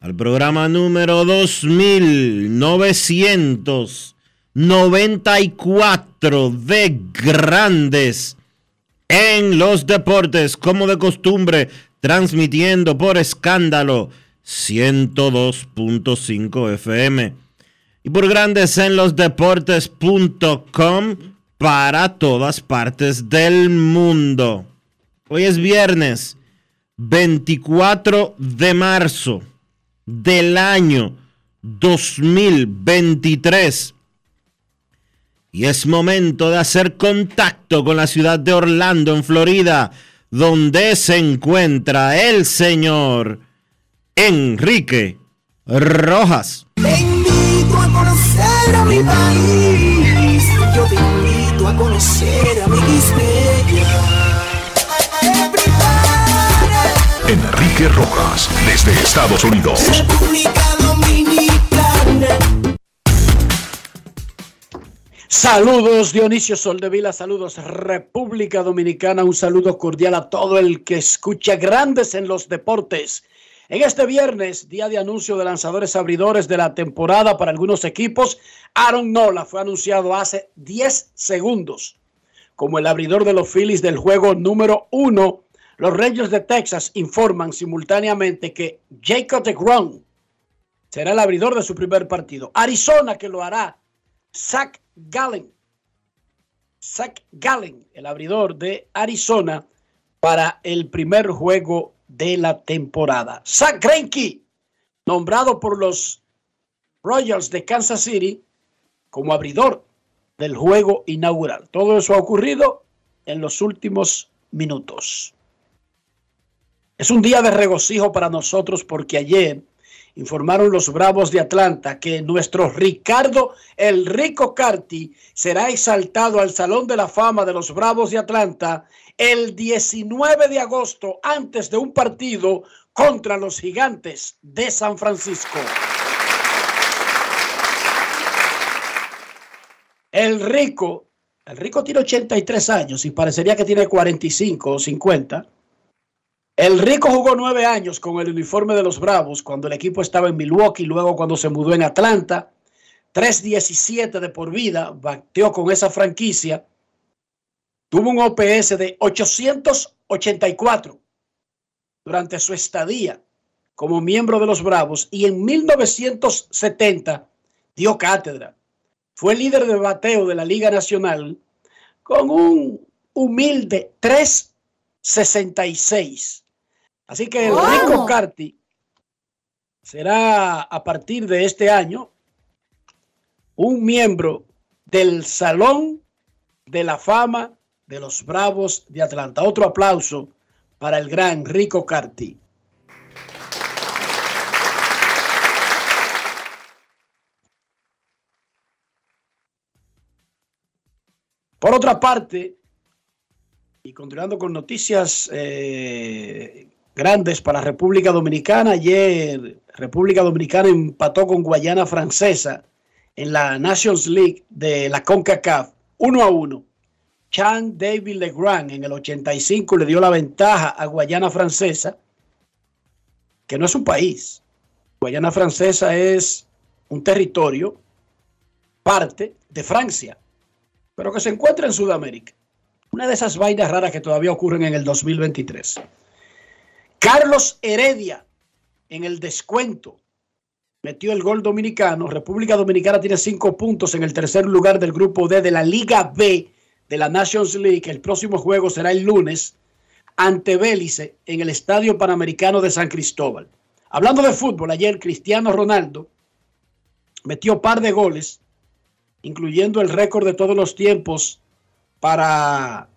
al programa número 2994 de Grandes en los Deportes, como de costumbre, transmitiendo por escándalo 102.5 FM y por Grandes en los Deportes.com para todas partes del mundo. Hoy es viernes 24 de marzo del año 2023. Y es momento de hacer contacto con la ciudad de Orlando, en Florida, donde se encuentra el señor Enrique Rojas. Te invito a conocer a mi país. Yo te invito a conocer a mi Enrique Rojas, desde Estados Unidos. República Dominicana. Saludos Dionisio Soldevila, saludos República Dominicana, un saludo cordial a todo el que escucha grandes en los deportes. En este viernes, día de anuncio de lanzadores abridores de la temporada para algunos equipos, Aaron Nola fue anunciado hace 10 segundos como el abridor de los Phillies del juego número uno. Los Rangers de Texas informan simultáneamente que Jacob DeGrom será el abridor de su primer partido. Arizona que lo hará Zach Gallen. Zach Gallen, el abridor de Arizona para el primer juego de la temporada. Zach Greinke, nombrado por los Royals de Kansas City como abridor del juego inaugural. Todo eso ha ocurrido en los últimos minutos. Es un día de regocijo para nosotros porque ayer informaron los Bravos de Atlanta que nuestro Ricardo el Rico Carti será exaltado al Salón de la Fama de los Bravos de Atlanta el 19 de agosto antes de un partido contra los Gigantes de San Francisco. El Rico, el Rico tiene 83 años y parecería que tiene 45 o 50. El Rico jugó nueve años con el uniforme de los Bravos cuando el equipo estaba en Milwaukee, luego cuando se mudó en Atlanta. 3.17 de por vida, bateó con esa franquicia. Tuvo un OPS de 884 durante su estadía como miembro de los Bravos y en 1970 dio cátedra. Fue líder de bateo de la Liga Nacional con un humilde 366. Así que el ¡Wow! Rico Carti será a partir de este año un miembro del Salón de la Fama de los Bravos de Atlanta. Otro aplauso para el gran Rico Carti. Por otra parte, y continuando con noticias eh, grandes para República Dominicana. Ayer República Dominicana empató con Guayana Francesa en la Nations League de la CONCACAF 1 a 1. Chan David Legrand en el 85 le dio la ventaja a Guayana Francesa, que no es un país. Guayana Francesa es un territorio, parte de Francia, pero que se encuentra en Sudamérica. Una de esas vainas raras que todavía ocurren en el 2023. Carlos Heredia en el descuento metió el gol dominicano. República Dominicana tiene cinco puntos en el tercer lugar del grupo D de la Liga B de la Nations League. El próximo juego será el lunes ante Bélice en el Estadio Panamericano de San Cristóbal. Hablando de fútbol, ayer Cristiano Ronaldo metió par de goles, incluyendo el récord de todos los tiempos para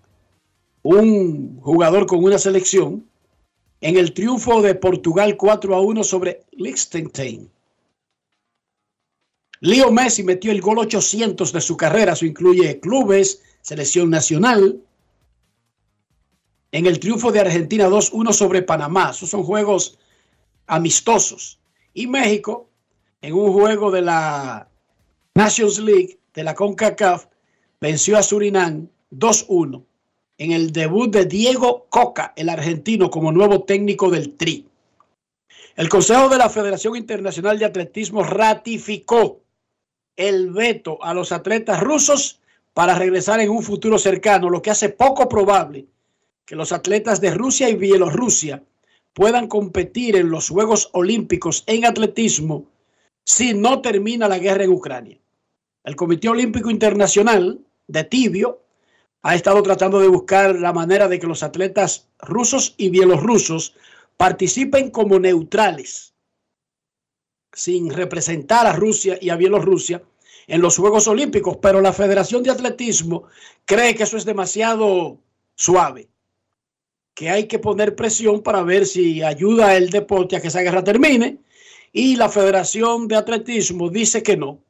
un jugador con una selección en el triunfo de Portugal 4 a 1 sobre Liechtenstein. Leo Messi metió el gol 800 de su carrera, eso incluye clubes, selección nacional. En el triunfo de Argentina 2-1 sobre Panamá, esos son juegos amistosos. Y México, en un juego de la Nations League de la CONCACAF, venció a Surinam 2-1 en el debut de Diego Coca, el argentino, como nuevo técnico del TRI. El Consejo de la Federación Internacional de Atletismo ratificó el veto a los atletas rusos para regresar en un futuro cercano, lo que hace poco probable que los atletas de Rusia y Bielorrusia puedan competir en los Juegos Olímpicos en atletismo si no termina la guerra en Ucrania. El Comité Olímpico Internacional de Tibio ha estado tratando de buscar la manera de que los atletas rusos y bielorrusos participen como neutrales, sin representar a Rusia y a Bielorrusia en los Juegos Olímpicos, pero la Federación de Atletismo cree que eso es demasiado suave, que hay que poner presión para ver si ayuda el deporte a que esa guerra termine, y la Federación de Atletismo dice que no,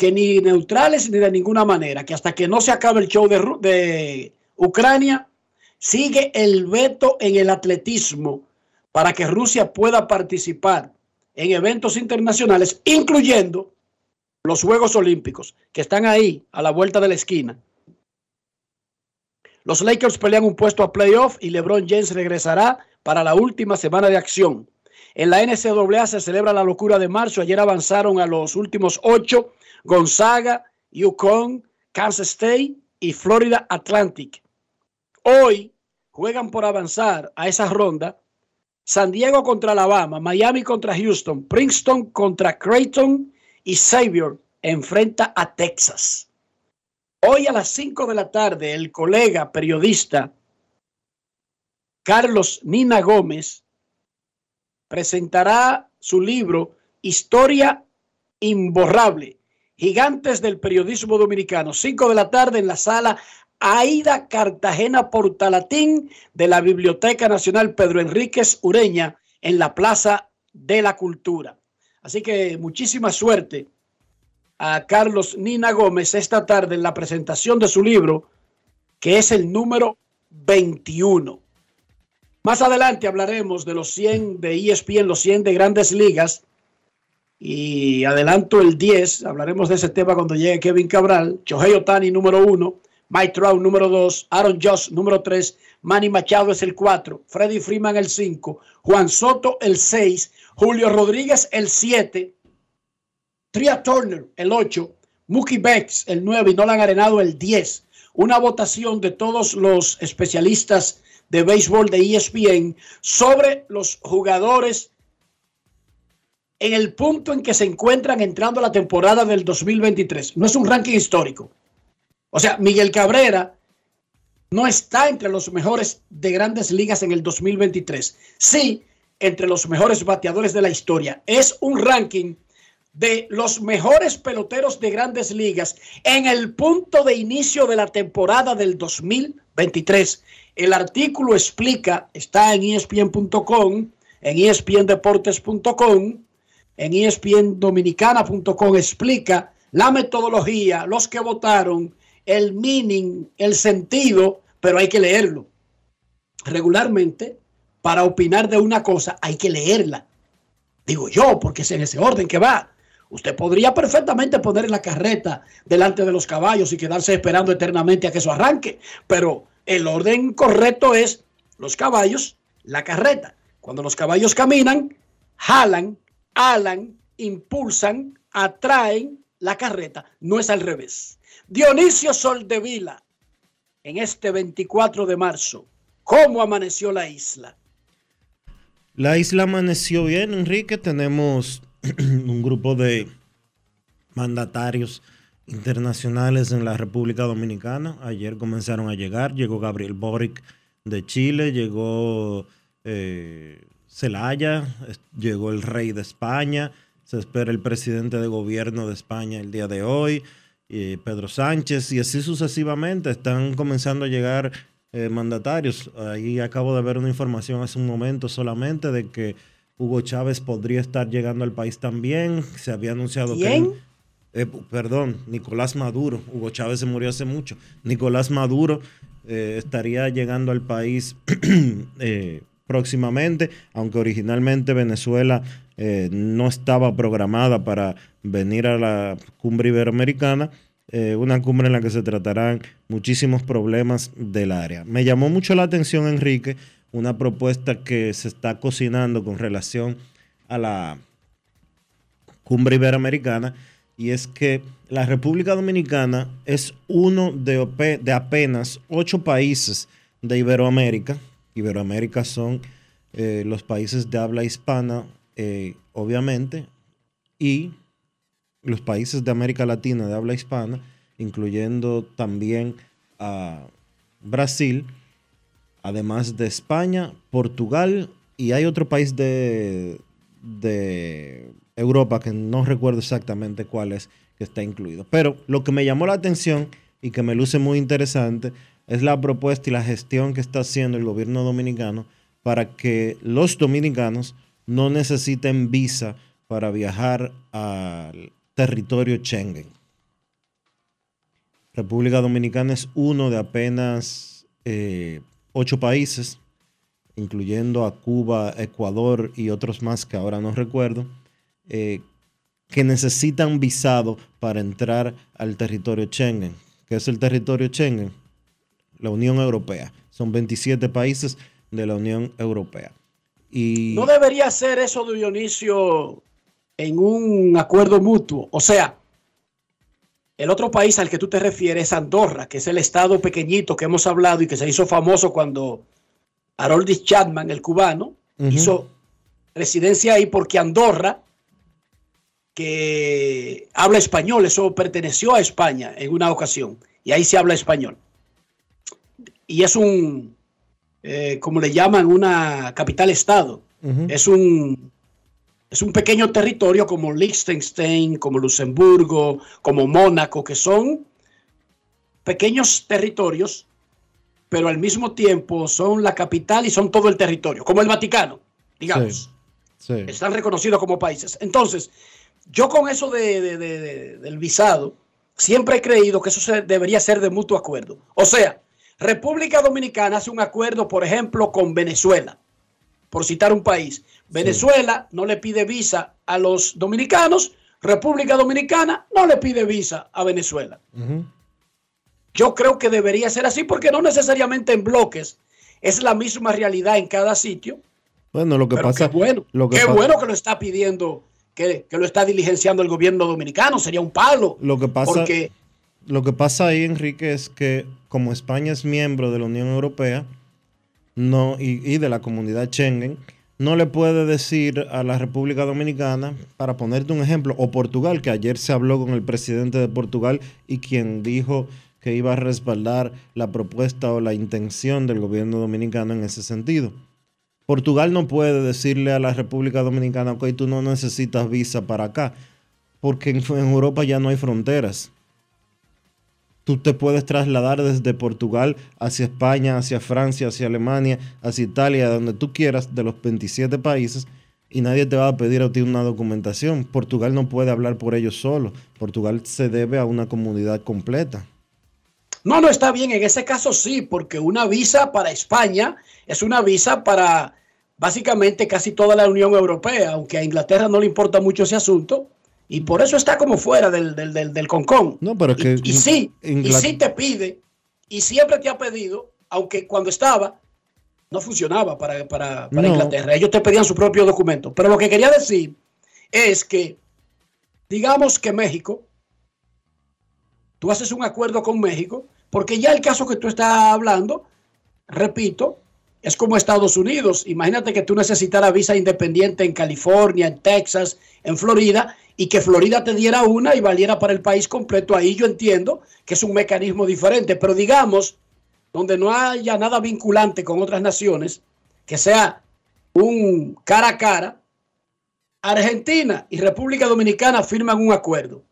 que ni neutrales ni de ninguna manera, que hasta que no se acabe el show de, de Ucrania, sigue el veto en el atletismo para que Rusia pueda participar en eventos internacionales, incluyendo los Juegos Olímpicos, que están ahí a la vuelta de la esquina. Los Lakers pelean un puesto a playoff y LeBron James regresará para la última semana de acción. En la NCAA se celebra la locura de marzo. Ayer avanzaron a los últimos ocho Gonzaga, Yukon, Kansas State y Florida Atlantic. Hoy juegan por avanzar a esa ronda San Diego contra Alabama, Miami contra Houston, Princeton contra Creighton y Xavier enfrenta a Texas. Hoy a las 5 de la tarde, el colega periodista Carlos Nina Gómez presentará su libro Historia Imborrable, Gigantes del Periodismo Dominicano, 5 de la tarde en la sala Aida Cartagena Portalatín de la Biblioteca Nacional Pedro Enríquez Ureña en la Plaza de la Cultura. Así que muchísima suerte a Carlos Nina Gómez esta tarde en la presentación de su libro, que es el número 21. Más adelante hablaremos de los 100 de ESPN, los 100 de grandes ligas y adelanto el 10, hablaremos de ese tema cuando llegue Kevin Cabral, Chohei Otani número 1, Mike Trout número 2, Aaron Josh número 3, Manny Machado es el 4, Freddy Freeman el 5, Juan Soto el 6, Julio Rodríguez el 7, Tria Turner el 8, Mookie Becks el 9 y Nolan Arenado el 10. Una votación de todos los especialistas de béisbol de ESPN sobre los jugadores en el punto en que se encuentran entrando a la temporada del 2023. No es un ranking histórico. O sea, Miguel Cabrera no está entre los mejores de grandes ligas en el 2023. Sí, entre los mejores bateadores de la historia. Es un ranking de los mejores peloteros de grandes ligas en el punto de inicio de la temporada del 2023. El artículo explica, está en espn.com, en espndeportes.com, en espndominicana.com explica la metodología, los que votaron, el meaning, el sentido, pero hay que leerlo. Regularmente, para opinar de una cosa hay que leerla. Digo yo, porque es en ese orden que va. Usted podría perfectamente poner la carreta delante de los caballos y quedarse esperando eternamente a que eso arranque, pero el orden correcto es los caballos, la carreta. Cuando los caballos caminan, jalan, alan, impulsan, atraen la carreta. No es al revés. Dionisio Soldevila, en este 24 de marzo, ¿cómo amaneció la isla? La isla amaneció bien, Enrique. Tenemos un grupo de mandatarios internacionales en la República Dominicana. Ayer comenzaron a llegar. Llegó Gabriel Boric de Chile, llegó eh, Celaya, llegó el rey de España. Se espera el presidente de gobierno de España el día de hoy, Pedro Sánchez, y así sucesivamente. Están comenzando a llegar eh, mandatarios. Ahí acabo de ver una información hace un momento solamente de que Hugo Chávez podría estar llegando al país también. Se había anunciado ¿Quién? que eh, perdón, Nicolás Maduro. Hugo Chávez se murió hace mucho. Nicolás Maduro eh, estaría llegando al país eh, próximamente, aunque originalmente Venezuela no estaba programada para venir a la cumbre iberoamericana. una cumbre en la que se tratarán muchísimos problemas del área. Me llamó mucho la atención, Enrique, una propuesta que se está cocinando con relación a la cumbre iberoamericana y es que la República Dominicana es uno de, de apenas ocho países de Iberoamérica. Iberoamérica son eh, los países de habla hispana, eh, obviamente, y los países de América Latina de habla hispana, incluyendo también a Brasil, además de España, Portugal y hay otro país de, de Europa, que no recuerdo exactamente cuál es que está incluido. Pero lo que me llamó la atención y que me luce muy interesante es la propuesta y la gestión que está haciendo el gobierno dominicano para que los dominicanos no necesiten visa para viajar al territorio Schengen. República Dominicana es uno de apenas eh, ocho países, incluyendo a Cuba, Ecuador y otros más que ahora no recuerdo, eh, que necesitan visado para entrar al territorio Schengen. ¿Qué es el territorio Schengen? La Unión Europea. Son 27 países de la Unión Europea. Y ¿No debería ser eso de Dionisio en un acuerdo mutuo? O sea, el otro país al que tú te refieres es Andorra, que es el estado pequeñito que hemos hablado y que se hizo famoso cuando Harold Chapman, el cubano, hizo residencia ahí porque Andorra que habla español, eso perteneció a España en una ocasión, y ahí se habla español. Y es un, eh, como le llaman, una capital-estado. Es un es un pequeño territorio como Liechtenstein, como Luxemburgo, como Mónaco, que son pequeños territorios, pero al mismo tiempo son la capital y son todo el territorio, como el Vaticano, digamos. Están reconocidos como países. Entonces, yo con eso de, del visado, siempre he creído que eso debería ser de mutuo acuerdo. O sea, República Dominicana hace un acuerdo, por ejemplo, con Venezuela, por citar un país. Venezuela no le pide visa a los dominicanos, República Dominicana no le pide visa a Venezuela. Yo creo que debería ser así porque no necesariamente en bloques es la misma realidad en cada sitio. Bueno, lo que pasa. Qué bueno, lo que qué bueno que lo está pidiendo que, lo está diligenciando el gobierno dominicano, sería un palo. Lo que pasa, porque, lo que pasa ahí, Enrique, es que como España es miembro de la Unión Europea no, y, de la comunidad Schengen, no le puede decir a la República Dominicana, para ponerte un ejemplo, o Portugal, que ayer se habló con el presidente de Portugal y quien dijo que iba a respaldar la propuesta o la intención del gobierno dominicano en ese sentido Portugal no puede decirle a la República Dominicana, ok, tú no necesitas visa para acá, porque en, Europa ya no hay fronteras. Tú te puedes trasladar desde Portugal hacia España, hacia Francia, hacia Alemania, hacia Italia, donde tú quieras, de los 27 países, y nadie te va a pedir a ti una documentación. Portugal no puede hablar por ellos solo. Portugal se debe a una comunidad completa. No, no está bien. En ese caso sí, porque una visa para España es una visa para básicamente casi toda la Unión Europea, aunque a Inglaterra no le importa mucho ese asunto, y por eso está como fuera del, del, del, del concón. No, pero que y, y sí, y sí te pide, y siempre te ha pedido, aunque cuando estaba, no funcionaba para, para, para No. Inglaterra. Ellos te pedían su propio documento. Pero lo que quería decir es que, digamos que México, tú haces un acuerdo con México, porque ya el caso que tú estás hablando, repito, es como Estados Unidos. Imagínate que tú necesitaras visa independiente en California, en Texas, en Florida, y que Florida te diera una y valiera para el país completo. Ahí yo entiendo que es un mecanismo diferente, pero digamos, donde no haya nada vinculante con otras naciones, que sea un cara a cara, Argentina y República Dominicana firman un acuerdo.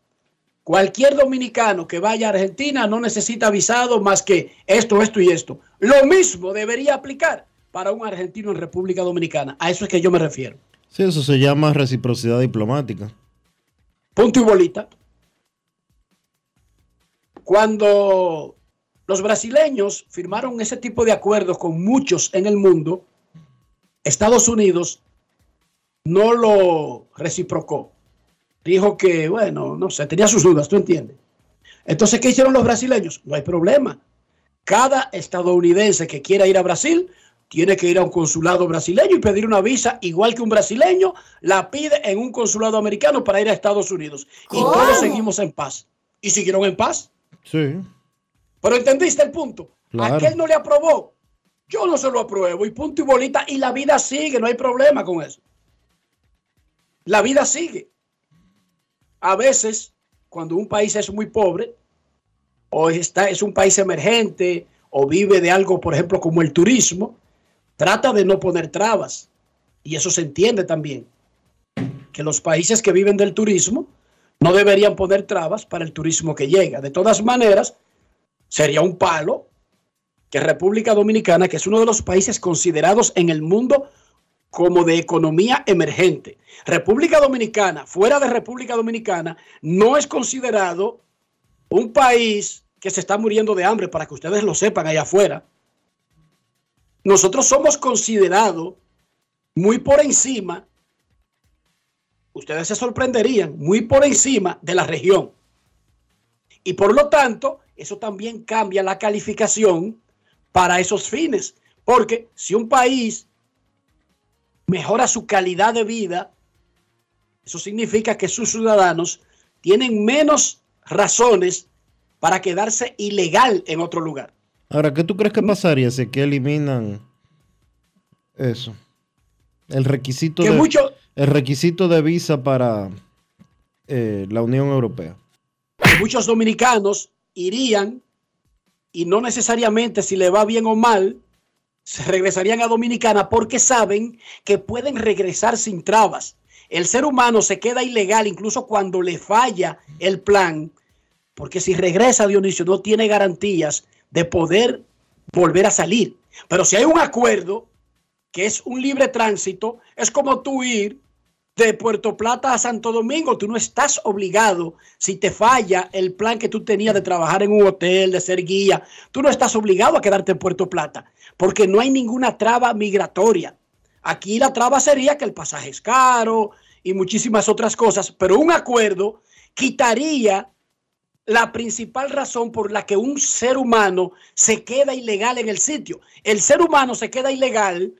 Cualquier dominicano que vaya a Argentina no necesita visado más que esto, esto y esto. Lo mismo debería aplicar para un argentino en República Dominicana. A eso es que yo me refiero. Sí, eso se llama reciprocidad diplomática. Punto y bolita. Cuando los brasileños firmaron ese tipo de acuerdos con muchos en el mundo, Estados Unidos no lo reciprocó. Dijo que, bueno, no sé, tenía sus dudas, ¿tú entiendes? Entonces, ¿qué hicieron los brasileños? No hay problema. Cada estadounidense que quiera ir a Brasil tiene que ir a un consulado brasileño y pedir una visa igual que un brasileño, la pide en un consulado americano para ir a Estados Unidos. Y todos seguimos en paz. ¿Y siguieron en paz? Sí. Pero entendiste el punto. Claro. Aquel no le aprobó. Yo no se lo apruebo y punto y bolita y la vida sigue, no hay problema con eso. La vida sigue. A veces, cuando un país es muy pobre o está, es un país emergente o vive de algo, por ejemplo, como el turismo, trata de no poner trabas. Y eso se entiende también. Que los países que viven del turismo no deberían poner trabas para el turismo que llega. De todas maneras, sería un palo que República Dominicana, que es uno de los países considerados en el mundo como de economía emergente. República Dominicana, fuera de República Dominicana, no es considerado un país que se está muriendo de hambre, para que ustedes lo sepan allá afuera. Nosotros somos considerados muy por encima, ustedes se sorprenderían, muy por encima de la región. Y por lo tanto, eso también cambia la calificación para esos fines. Porque si un país mejora su calidad de vida, eso significa que sus ciudadanos tienen menos razones para quedarse ilegal en otro lugar. Ahora, ¿qué tú crees que pasaría si que eliminan eso? El requisito, Que de, mucho- el requisito de visa para eh, la Unión Europea. Muchos dominicanos irían y no necesariamente si le va bien o mal, se regresarían a Dominicana porque saben que pueden regresar sin trabas. El ser humano se queda ilegal incluso cuando le falla el plan, porque si regresa Dionisio no tiene garantías de poder volver a salir. Pero si hay un acuerdo que es un libre tránsito, es como tú ir de Puerto Plata a Santo Domingo, tú no estás obligado, si te falla el plan que tú tenías de trabajar en un hotel, de ser guía, tú no estás obligado a quedarte en Puerto Plata, porque no hay ninguna traba migratoria. Aquí la traba sería que el pasaje es caro y muchísimas otras cosas, pero un acuerdo quitaría la principal razón por la que un ser humano se queda ilegal en el sitio. El ser humano se queda ilegal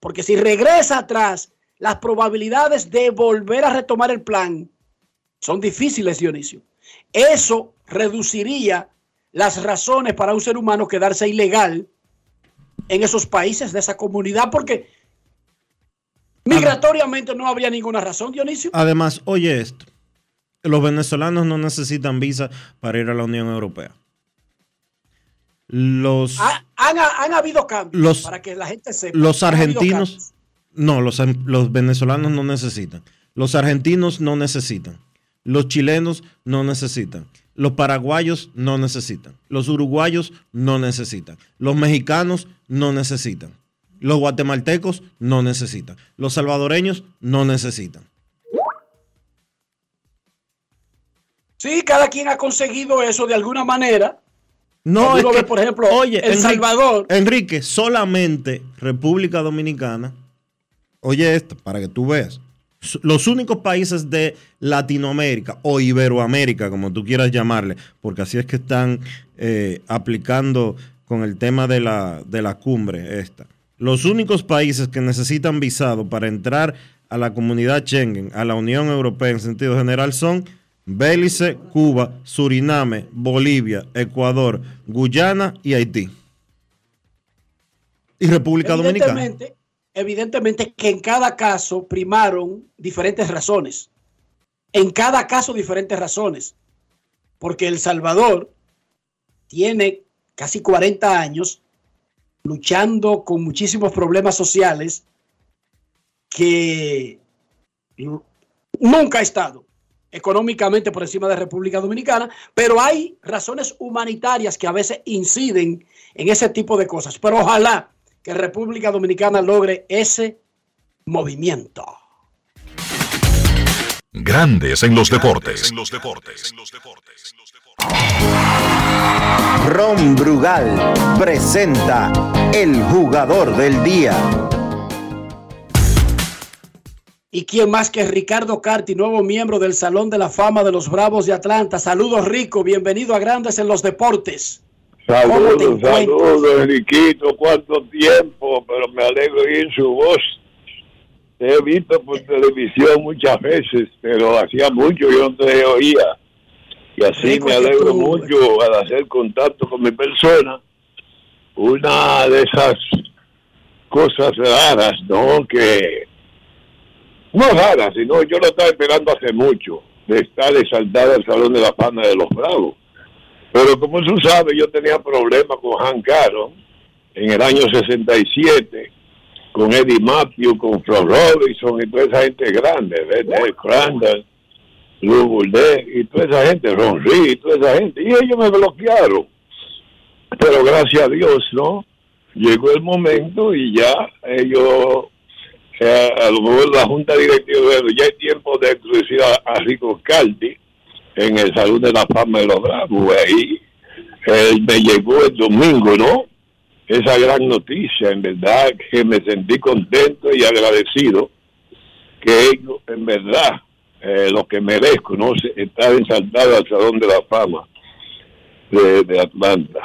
porque si regresa atrás, las probabilidades de volver a retomar el plan son difíciles, Dionisio. Eso reduciría las razones para un ser humano quedarse ilegal en esos países de esa comunidad porque migratoriamente no habría ninguna razón, Dionisio. Además, oye esto. Los venezolanos no necesitan visa para ir a la Unión Europea. Los, Ha- Han, han habido cambios Los- para que la gente sepa. los argentinos. No, los, los venezolanos no necesitan. Los argentinos no necesitan. Los chilenos no necesitan. Los paraguayos no necesitan. Los uruguayos no necesitan. Los mexicanos no necesitan. Los guatemaltecos no necesitan. Los salvadoreños no necesitan. Sí, cada quien ha conseguido eso de alguna manera. No, es que, por ejemplo, oye, El Enrique- Salvador. Enrique, solamente República Dominicana oye esto, para que tú veas. Los únicos países de Latinoamérica o Iberoamérica, como tú quieras llamarle, porque así es que están eh, aplicando con el tema de la, de la cumbre esta. Los únicos países que necesitan visado para entrar a la comunidad Schengen, a la Unión Europea en sentido general son Belice, Cuba, Suriname, Bolivia, Ecuador, Guyana y Haití. Y República Dominicana. Evidentemente que en cada caso primaron diferentes razones. En cada caso diferentes razones. Porque El Salvador tiene casi 40 años luchando con muchísimos problemas sociales que nunca ha estado económicamente por encima de República Dominicana, pero hay razones humanitarias que a veces inciden en ese tipo de cosas. Pero ojalá que República Dominicana logre ese movimiento. Grandes en los deportes. En los deportes. Ron Brugal presenta el jugador del día. ¿Y quién más que Ricardo Carti, nuevo miembro del Salón de la Fama de los Bravos de Atlanta? Saludos, Rico. Bienvenido a Grandes en los Deportes. Saludos, saludos, Enriquito. ¿Cuánto tiempo? Pero me alegro de oír su voz. Te he visto por televisión muchas veces, pero hacía mucho yo no te oía. Y así me alegro mucho al hacer contacto con mi persona. Una de esas cosas raras, ¿no? Que no rara, sino yo lo estaba esperando hace mucho, de estar exaltada al Salón de la Fama de los Bravos. Pero como tú sabes, yo tenía problemas con Han Caro en el año 67, con Eddie Matthews, con Flo Robinson y toda esa gente grande, Ed Crandall, Lou Burdett y toda esa gente, Ron Reed y toda esa gente. Y ellos me bloquearon. Pero gracias a Dios, ¿no? Llegó el momento y ya ellos a lo mejor la Junta Directiva, ya hay tiempo de introducir a, Rico Caldi en el Salón de la Fama de los Bravos. Ahí me llegó el domingo, ¿no? Esa gran noticia, en verdad que me sentí contento y agradecido que en verdad, eh, lo que merezco, ¿no? Estar ensaltado al Salón de la Fama de, Atlanta.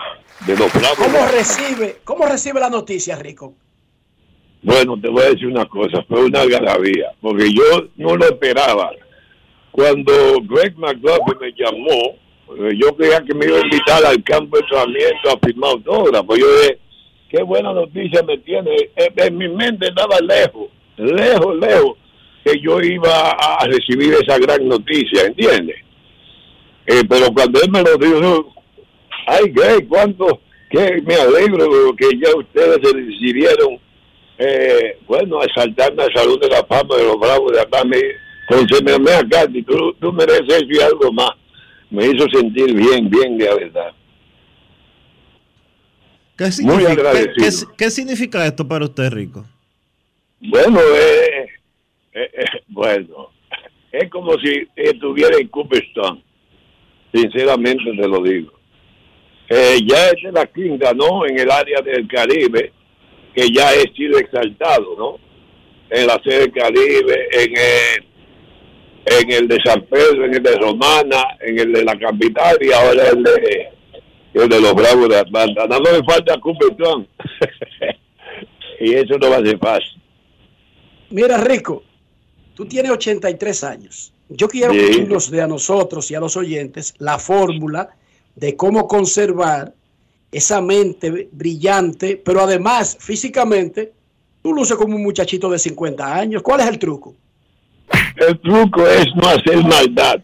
De los Bravos. ¿Cómo recibe, ¿Cómo recibe la noticia, Rico? Bueno, te voy a decir una cosa, fue una algarabía, porque yo no lo esperaba. Cuando Greg McDuffie me llamó, eh, yo creía que me iba a invitar al campo de entrenamiento a firmar autógrafo. Yo dije, qué buena noticia me tiene. En mi mente estaba lejos, lejos, lejos, que yo iba a recibir esa gran noticia, ¿entiendes? Eh, pero cuando él me lo dijo, ay, Greg, cuánto, que me alegro que ya ustedes se decidieron eh, bueno, exaltando la salud de la fama de los bravos de me, entonces me acá, tú, tú mereces y algo más. Me hizo sentir bien, bien de verdad. ¿Qué significa, ¿qué, significa esto para usted, Rico? Bueno, eh, eh, eh, bueno, es como si estuviera en Cooperstown. Sinceramente te lo digo. ya es la quinta, ¿no? En el área del Caribe que ya he sido exaltado, ¿no? En la sede Caribe, en el, en el de San Pedro, en el de Romana, en el de la capital y ahora el de, el de los Bravos de Atlanta. No me falta Cumberland. y eso no va a ser fácil. Mira, Rico, tú tienes 83 años. Yo quiero que tú nos dé a nosotros y a los oyentes la fórmula de cómo conservar esa mente brillante, pero además físicamente tú luces como un muchachito de 50 años. ¿Cuál es el truco? El truco es no hacer maldad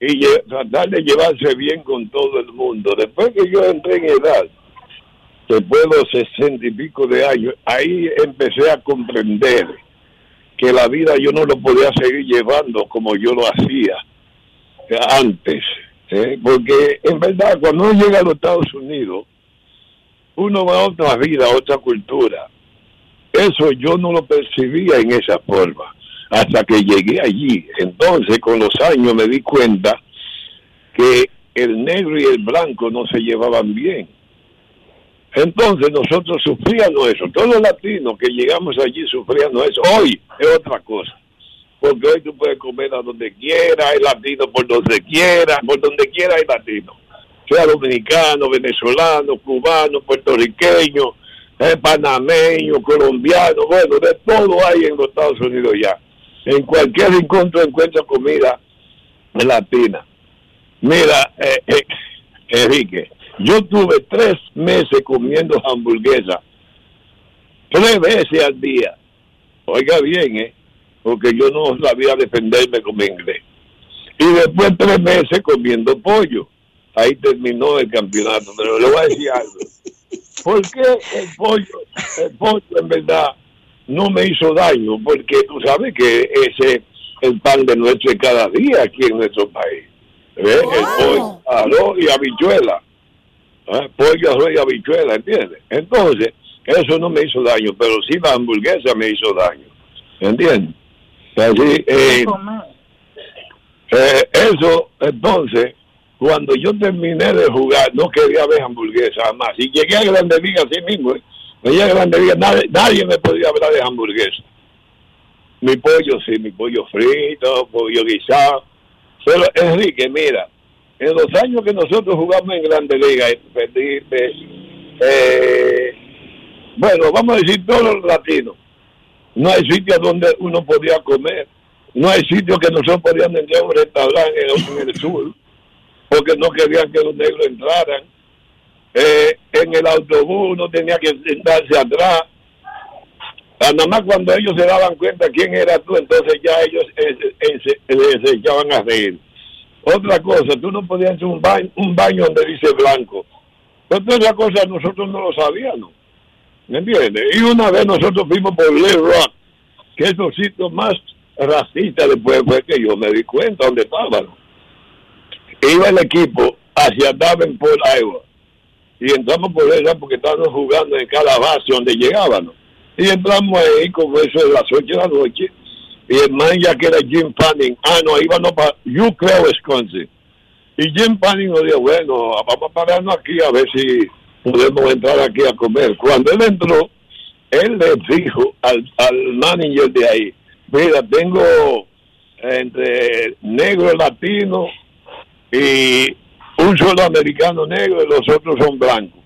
y tratar de llevarse bien con todo el mundo. Después que yo entré en edad, después de los sesenta y pico de años, ahí empecé a comprender que la vida yo no lo podía seguir llevando como yo lo hacía antes ¿eh? porque en verdad cuando uno llega a los Estados Unidos, uno va a otra vida, a otra cultura. Eso yo no lo percibía en esa forma hasta que llegué allí. Entonces, con los años me di cuenta que el negro y el blanco no se llevaban bien. Entonces nosotros sufríamos eso. Todos los latinos que llegamos allí sufríamos eso. Hoy es otra cosa. Porque hoy tú puedes comer a donde quiera, hay latino por donde quiera, por donde quiera hay latino. Sea dominicano, venezolano, cubano, puertorriqueño, eh, panameño, colombiano, bueno, de todo hay en los Estados Unidos ya. En cualquier rincón tú encuentras comida latina. Mira, eh, eh, Enrique, yo tuve tres meses comiendo hamburguesa, tres veces al día. Oiga bien, ¿eh? porque yo no sabía defenderme con inglés. Y después tres meses comiendo pollo. Ahí terminó el campeonato. Pero le voy a decir algo. ¿Por qué el pollo, el pollo en verdad no me hizo daño? Porque tú sabes que ese es el pan de nuestro cada día aquí en nuestro país. ¿Ves? El pollo, arroz y habichuela. ¿Eh? Pollo, arroz y habichuela, ¿entiendes? Entonces, eso no me hizo daño, pero sí la hamburguesa me hizo daño. ¿Entiendes? Así, eh, eh, eso, entonces, cuando yo terminé de jugar, no quería ver hamburguesa más. Y llegué a Grande Liga así mismo. ¿eh? Llegué a Grande Liga, nadie, nadie me podía hablar de hamburguesa. Mi pollo, sí, mi pollo frito, pollo guisado. Pero Enrique, mira, en los años que nosotros jugamos en Grande Liga, perdí, eh, bueno, vamos a decir todos los latinos, no hay sitio donde uno podía comer, no hay sitio que nosotros podíamos entrar a un restaurante en el sur, porque no querían que los negros entraran. El autobús uno tenía que sentarse atrás. Ah, Nada más cuando ellos se daban cuenta quién era tú, entonces ya ellos se, echaban a reír. Otra cosa, tú no podías hacer un baño, un baño donde dice blanco. Otra esa cosa nosotros no lo sabíamos. ¿Me entiendes? Y una vez nosotros fuimos por Little Rock, que es el sitio más racista después fue que yo me di cuenta donde estaban. Iba el equipo hacia Davenport, Iowa. Y entramos por esa porque estábamos jugando en cada base donde llegábamos. Y entramos ahí como eso de las 8 de la noche. Y el man ya que era Jim Fanning, ah, no, íbamos para You creo Wisconsin. Y Jim Fanning nos dijo, bueno, vamos a pararnos aquí a ver si podemos entrar aquí a comer. Cuando él entró, él le dijo al, al manager de ahí, mira, tengo entre negro, latino y un solo americano negro y los otros son blancos.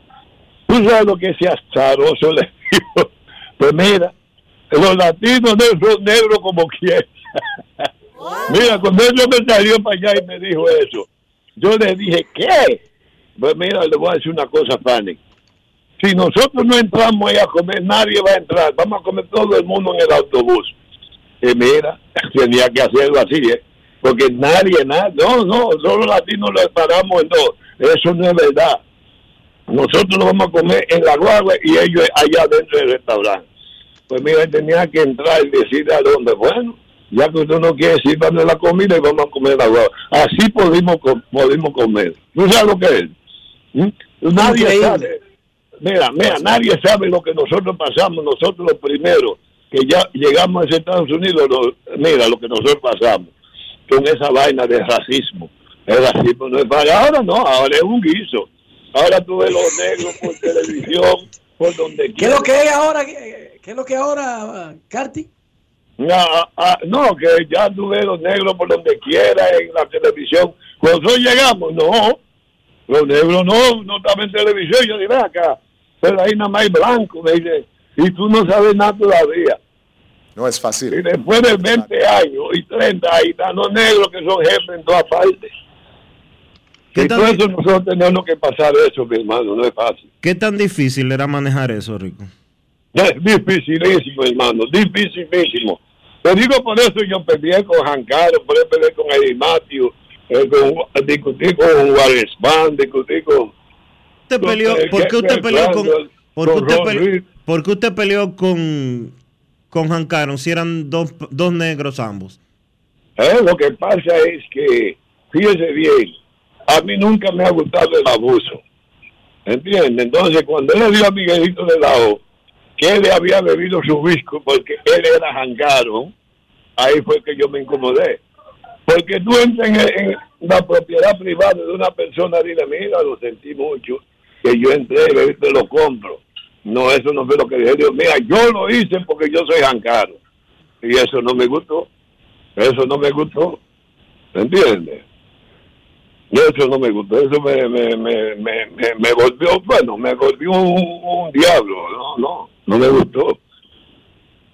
¿Tú sabes lo que ese azaroso le dijo? Pues mira, los latinos no son negros como quieran. mira, cuando él me salió para allá y me dijo eso, yo le dije, ¿qué? Pues mira, le voy a decir una cosa, Fanny. Si nosotros no entramos ahí a comer, nadie va a entrar. Vamos a comer todo el mundo en el autobús. Y mira, tenía que hacerlo así, ¿eh? Porque nadie, nada, no, no, solo los latinos lo paramos en dos. Eso no es verdad. Nosotros lo vamos a comer en la guagua y ellos allá dentro del restaurante. Pues mira, tenía que entrar y decirle a dónde. Bueno, ya que usted no quiere sirvan la comida y vamos a comer la guagua. Así pudimos, pudimos comer. ¿Tú sabes lo que es? ¿Mm? Nadie sabe. Mira, mira, nadie sabe lo que nosotros pasamos, nosotros los primeros, que ya llegamos a Estados Unidos, lo- mira lo que nosotros pasamos con esa vaina de racismo. El racismo no es para ahora, no, ahora es un guiso. Ahora tú ves los negros por televisión, por donde ¿Qué es lo que hay ahora? ¿Qué, qué es lo que ahora, Carti? Ah, ah, no, que ya tú ves los negros por donde quiera en la televisión. Cuando nosotros llegamos, no, los negros no, no estaban en televisión. Yo dije, "Ven acá, pero ahí nada más hay blanco, me dice, y tú no sabes nada todavía. No es Y fácil. después de 20 años y 30, ahí están los negros que son jefes en todas partes. ¿Qué Y tan, todo eso nosotros tenemos que pasar eso, mi hermano, no es fácil. ¿Qué tan difícil era manejar eso, Rico? Es dificilísimo, hermano, dificilísimo. Te digo por eso yo peleé con Jancaro, por eso peleé con Eddie Matthews, eh, con, discutí con Warespan, discutí con... Usted peleó, con, ¿Por qué usted peleó con, qué usted peleó, por qué usted peleó con, con Hancaron si eran dos, dos negros ambos? Eh, Lo que pasa es que, fíjese bien, a mí nunca me ha gustado el abuso. ¿Entiende? Entonces, cuando él le dio a Miguelito de la O, que él le había bebido su whisky porque él era jangaro, ahí fue que yo me incomodé. Porque tú entras en, en la propiedad privada de una persona dile, mira, lo sentí mucho. que yo entré te lo compro. No, eso no fue lo que dije. Dios, mira, yo lo hice porque yo soy jancaro. Y eso no me gustó. Eso no me gustó. ¿Entiendes? Eso no me gustó. Eso me, me, me, me, me, volvió, bueno, me volvió un, diablo. No, no, no me gustó.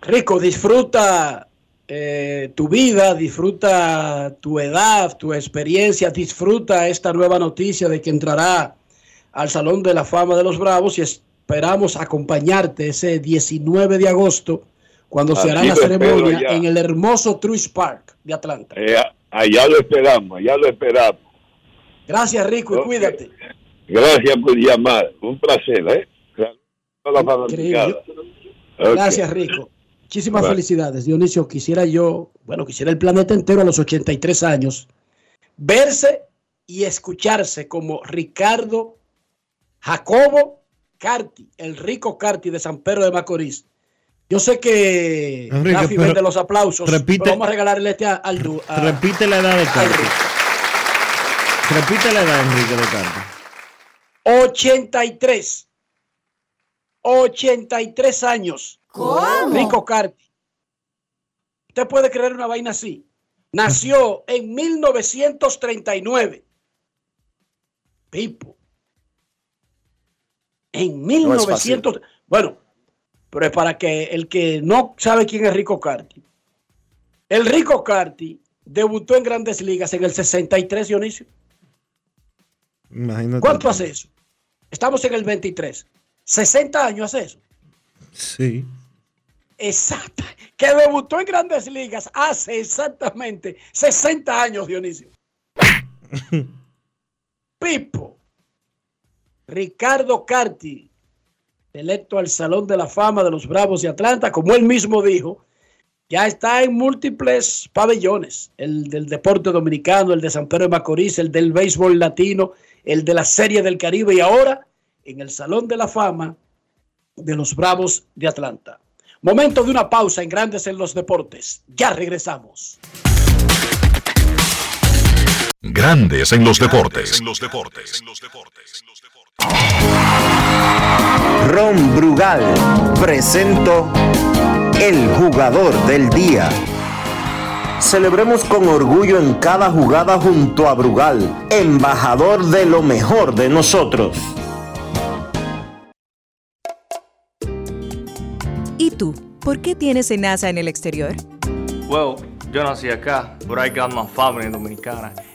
Rico, disfruta eh, tu vida, disfruta tu edad, tu experiencia, disfruta esta nueva noticia de que entrará al Salón de la Fama de los Bravos y esperamos acompañarte ese 19 de agosto cuando se hará la ceremonia en el hermoso Truist Park de Atlanta. Eh, allá lo esperamos, allá lo esperamos. Gracias, Rico, y cuídate. Gracias por llamar. Un placer, ¿eh? Gracias, Rico. Muchísimas felicidades, Dionisio. Quisiera yo, bueno, quisiera el planeta entero a los 83 años, verse y escucharse como Ricardo Jacobo Carti, el rico Carti de San Pedro de Macorís. Yo sé que Rafi vende los aplausos, repite, vamos a regalarle este al, Repite la edad de Carti. Repite la edad, Enrique, de Carti. 83. 83 años. ¿Cómo? Rico Carti. Usted puede creer una vaina así. Nació en 1939. Pipo. En 1900. bueno, pero es para que el que no sabe quién es Rico Carti. El Rico Carti debutó en Grandes Ligas en el 63, Dionisio. Imagínate. ¿Cuánto hace eso? Estamos en el 23. 60 años hace eso. Sí. Exacto. Que debutó en Grandes Ligas hace exactamente 60 años, Dionisio. Pipo. Ricardo Carti, electo al Salón de la Fama de los Bravos de Atlanta, como él mismo dijo, ya está en múltiples pabellones, el del deporte dominicano, el de San Pedro de Macorís, el del béisbol latino, el de la Serie del Caribe y ahora en el Salón de la Fama de los Bravos de Atlanta. Momento de una pausa en Grandes en los Deportes. Ya regresamos. Grandes en los deportes. En los deportes. Ron Brugal presento el jugador del día. Celebremos con orgullo en cada jugada junto a Brugal, embajador de lo mejor de nosotros. ¿Y tú? ¿Por qué tienes NASA en el exterior? Well, yo nací acá, I got my family dominicana.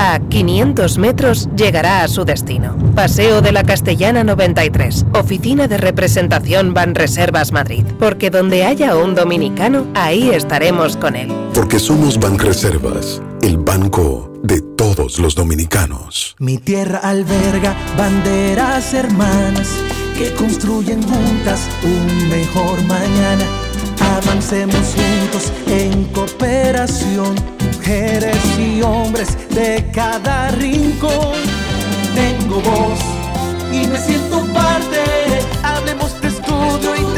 A 500 metros llegará a su destino. Paseo de la Castellana 93, Oficina de Representación Banreservas Madrid. Porque donde haya un dominicano, ahí estaremos con él. Porque somos Banreservas, el banco de todos los dominicanos. Mi tierra alberga banderas hermanas que construyen juntas un mejor mañana. Avancemos juntos en cooperación mujeres y hombres de cada rincón. Tengo voz y me siento parte. Hablemos de estudio y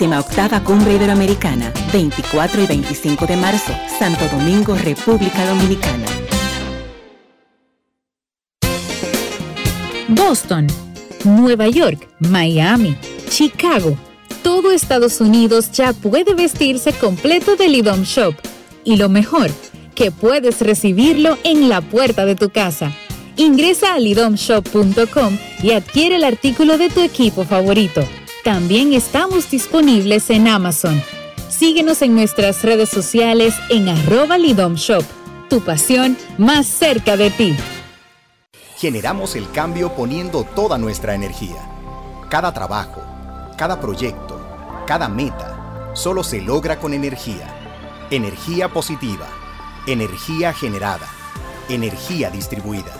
28 Cumbre Iberoamericana, 24 y 25 de marzo, Santo Domingo, República Dominicana. Boston, Nueva York, Miami, Chicago. Todo Estados Unidos ya puede vestirse completo del IDOM Shop. Y lo mejor, que puedes recibirlo en la puerta de tu casa. Ingresa a lidomshop.com y adquiere el artículo de tu equipo favorito También estamos disponibles en Amazon. Síguenos en nuestras redes sociales en arroba Shop. Tu pasión más cerca de ti. Generamos el cambio poniendo toda nuestra energía. Cada trabajo, cada proyecto, cada meta, solo se logra con energía. Energía positiva. Energía generada. Energía distribuida.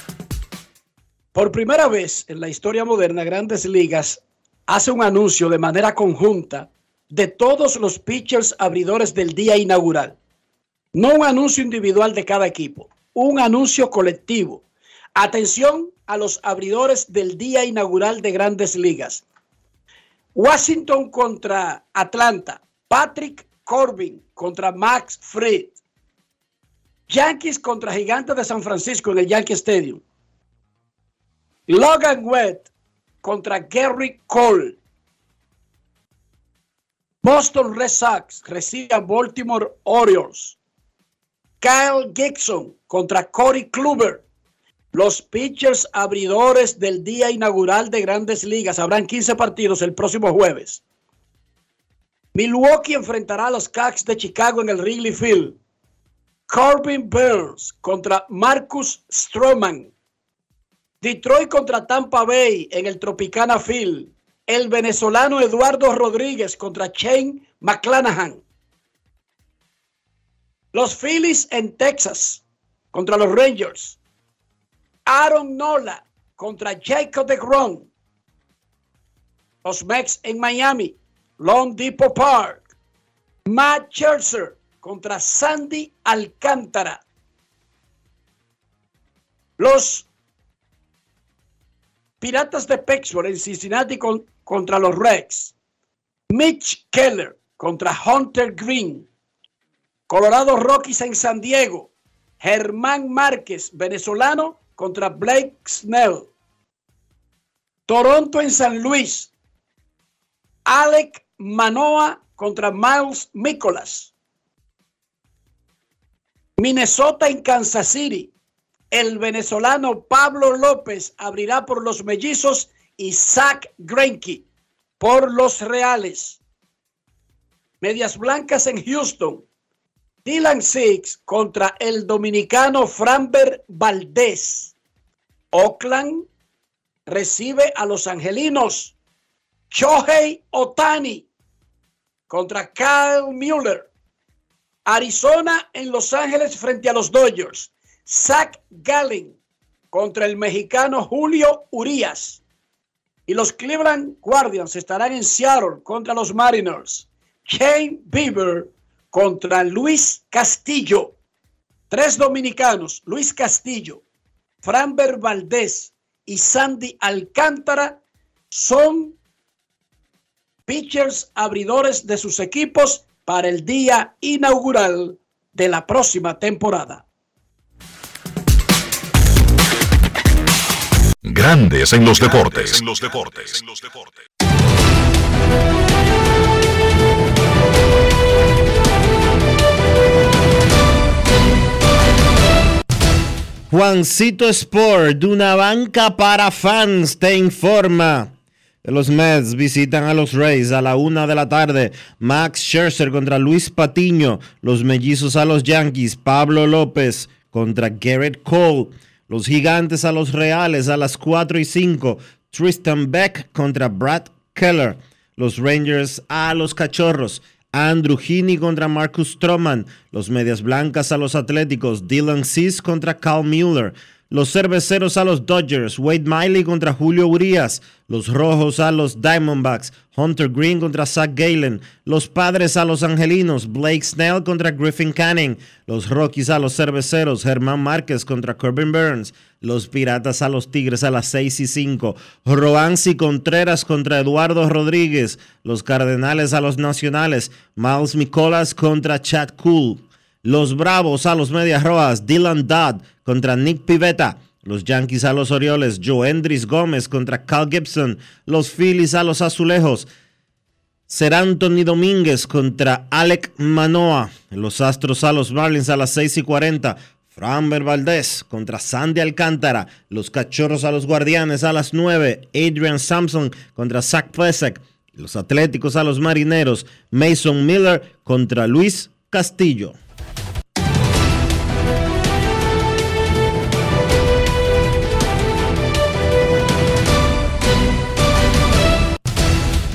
Por primera vez en la historia moderna, Grandes Ligas hace un anuncio de manera conjunta de todos los pitchers abridores del día inaugural. No un anuncio individual de cada equipo, un anuncio colectivo. Atención a los abridores del día inaugural de Grandes Ligas. Washington contra Atlanta. Patrick Corbin contra Max Fried. Yankees contra Gigantes de San Francisco en el Yankee Stadium. Logan Webb contra Gary Cole. Boston Red Sox recibe a Baltimore Orioles. Kyle Gibson contra Corey Kluber. Los pitchers abridores del día inaugural de Grandes Ligas. Habrán 15 partidos el próximo jueves. Milwaukee enfrentará a los Cubs de Chicago en el Wrigley Field. Corbin Burns contra Marcus Stroman. Detroit contra Tampa Bay en el Tropicana Field. El venezolano Eduardo Rodríguez contra Shane McClanahan. Los Phillies en Texas contra los Rangers. Aaron Nola contra Jacob de Grom. Los Mets en Miami. Long Depot Park. Matt Scherzer contra Sandy Alcántara. Los Piratas de Pittsburgh en Cincinnati contra los Reds. Mitch Keller contra Hunter Green. Colorado Rockies en San Diego. Germán Márquez, venezolano, contra Blake Snell. Toronto en San Luis. Alec Manoa contra Miles Nicholas. Minnesota en Kansas City el venezolano Pablo López abrirá por los mellizos y Zach Greinke por los Reales. Medias Blancas en Houston. Dylan Six contra el dominicano Framber Valdés. Oakland recibe a los angelinos. Shohei Otani contra Kyle Mueller. Arizona en Los Ángeles frente a los Dodgers. Zach Gallen contra el mexicano Julio Urias. Y los Cleveland Guardians estarán en Seattle contra los Mariners. Shane Bieber contra Luis Castillo. Tres dominicanos, Luis Castillo, Franber Valdés y Sandy Alcántara, son pitchers abridores de sus equipos para el día inaugural de la próxima temporada. Grandes en los deportes. Juancito Sport, de una banca para fans, te informa. Los Mets visitan a los Rays a la una de la tarde. Max Scherzer contra Luis Patiño. Los mellizos a los Yankees. Pablo López contra Garrett Cole. Los gigantes a los reales a las 4 y 5. Tristan Beck contra Brad Keller. Los Rangers a los cachorros. Andrew Heaney contra Marcus Stroman. Los medias blancas a los atléticos. Dylan Cis contra Cal Mueller. Los cerveceros a los Dodgers, Wade Miley contra Julio Urias. Los rojos a los Diamondbacks, Hunter Green contra Zach Galen. Los padres a los angelinos, Blake Snell contra Griffin Canning. Los Rockies a los cerveceros, Germán Márquez contra Corbin Burns. Los piratas a los tigres a las 6 y 5. Roansi Contreras contra Eduardo Rodríguez. Los cardenales a los nacionales, Miles Nicolas contra Chad Cool. Los Bravos a los Medias Rojas, Dylan Dodd contra Nick Pivetta. Los Yankees a los Orioles, Joendris Gómez contra Cal Gibson. Los Phillies a los Azulejos, Ser Anthony Domínguez contra Alec Manoa. Los Astros a los Marlins a las 6 y 40. Framber Valdez contra Sandy Alcántara. Los Cachorros a los Guardianes a las 9. Adrian Sampson contra Zach Plesek. Los Atléticos a los Marineros. Mason Miller contra Luis Castillo.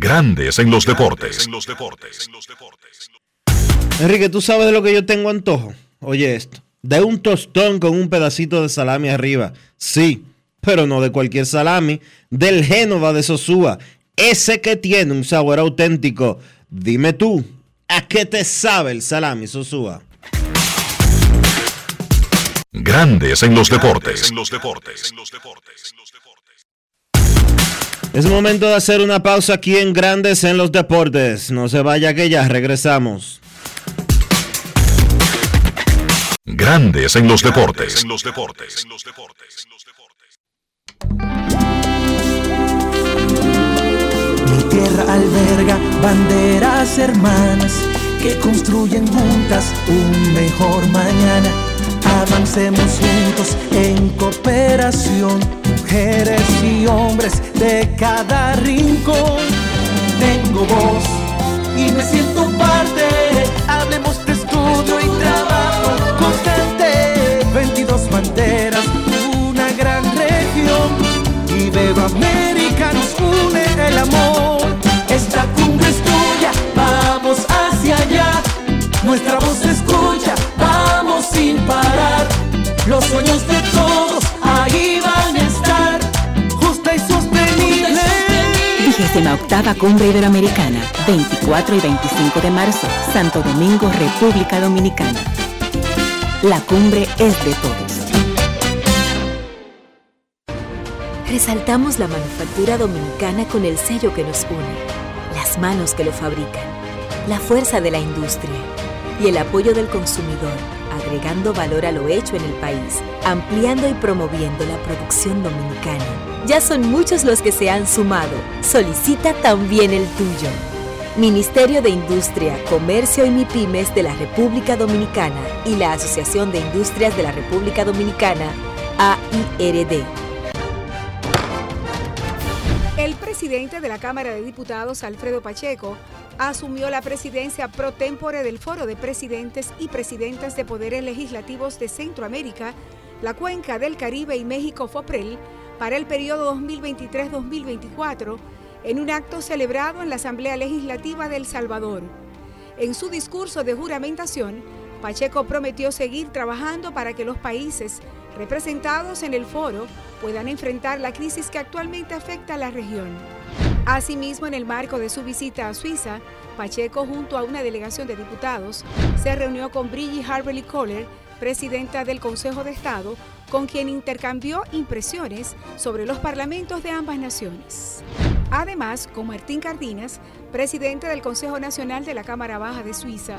Grandes en los deportes. Enrique, ¿tú sabes de lo que yo tengo antojo? Oye esto. De un tostón con un pedacito de salami arriba. Sí, pero no de cualquier salami. Del Génova de Sosúa. Ese que tiene un sabor auténtico. Dime tú, ¿a qué te sabe el salami Sosúa? Grandes en los deportes. Es momento de hacer una pausa aquí en Grandes en los Deportes. No se vaya que ya regresamos. Grandes en los deportes. Mi tierra alberga banderas hermanas que construyen juntas un mejor mañana. Avancemos juntos en cooperación, mujeres y hombres de cada rincón. Tengo voz y me siento parte. Hablemos de estudio y trabajo constante. 22 banderas, una gran región. Y Beba América nos une el amor. Esta cumbre es tuya, vamos hacia allá. Nuestra voz se escucha, vamos sin parar. Los sueños de todos 38 Cumbre Iberoamericana, 24 y 25 de marzo, Santo Domingo, República Dominicana. La cumbre es de todos. Resaltamos la manufactura dominicana con el sello que nos une, las manos que lo fabrican, la fuerza de la industria y el apoyo del consumidor, agregando valor a lo hecho en el país, ampliando y promoviendo la producción dominicana ya son muchos los que se han sumado. Solicita también el tuyo. Ministerio de Industria, Comercio y MIPIMES de la República Dominicana y la Asociación de Industrias de la República Dominicana, AIRD. El presidente de la Cámara de Diputados, Alfredo Pacheco, asumió la presidencia pro tempore del Foro de Presidentes y Presidentas de Poderes Legislativos de Centroamérica, la Cuenca del Caribe y México FOPREL para el periodo 2023-2024 en un acto celebrado en la Asamblea Legislativa de El Salvador. En su discurso de juramentación, Pacheco prometió seguir trabajando para que los países representados en el foro puedan enfrentar la crisis que actualmente afecta a la región. Asimismo, en el marco de su visita a Suiza, Pacheco, junto a una delegación de diputados, se reunió con Brigitte Harberly Kohler, presidenta del Consejo de Estado, con quien intercambió impresiones sobre los parlamentos de ambas naciones. Además, con Martín Cardinas, presidente del Consejo Nacional de la Cámara Baja de Suiza,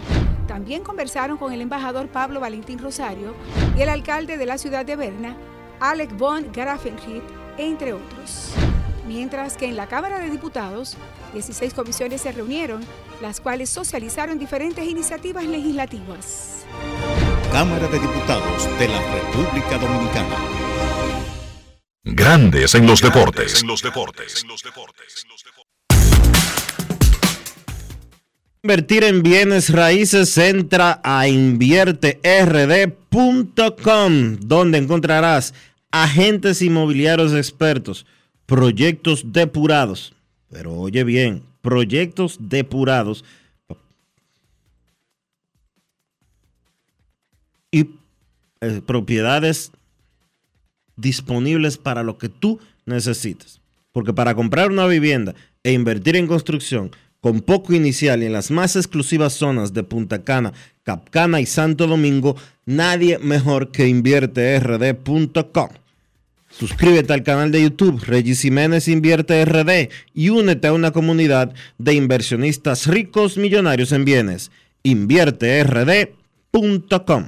también conversaron con el embajador Pablo Valentín Rosario y el alcalde de la ciudad de Berna, Alec von Grafenried, entre otros. Mientras que en la Cámara de Diputados, 16 comisiones se reunieron, las cuales socializaron diferentes iniciativas legislativas. Cámara de Diputados de la República Dominicana. Grandes en los deportes. Invertir en bienes raíces entra a invierterd.com, donde encontrarás agentes inmobiliarios expertos, proyectos depurados. Pero oye bien, proyectos depurados y eh, propiedades disponibles para lo que tú necesites. Porque para comprar una vivienda e invertir en construcción con poco inicial y en las más exclusivas zonas de Punta Cana, Capcana y Santo Domingo, nadie mejor que invierterd.com. Suscríbete al canal de YouTube Regis Jiménez Invierte RD y únete a una comunidad de inversionistas ricos millonarios en bienes. InvierteRD.com.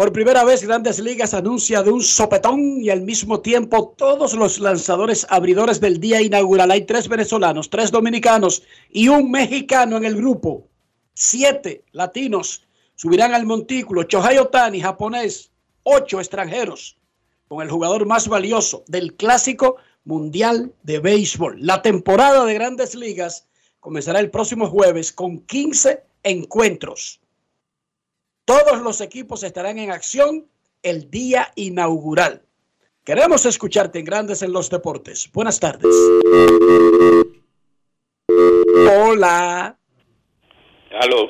Por primera vez, Grandes Ligas anuncia de un sopetón y al mismo tiempo todos los lanzadores abridores del día inaugural. Hay tres venezolanos, tres dominicanos y un mexicano en el grupo. Siete latinos subirán al montículo. Chohei Otani, japonés, ocho extranjeros con el jugador más valioso del clásico mundial de béisbol. La temporada de Grandes Ligas comenzará el próximo jueves con 15 encuentros. Todos los equipos estarán en acción el día inaugural. Queremos escucharte en Grandes en los Deportes. Buenas tardes. Hola. Aló.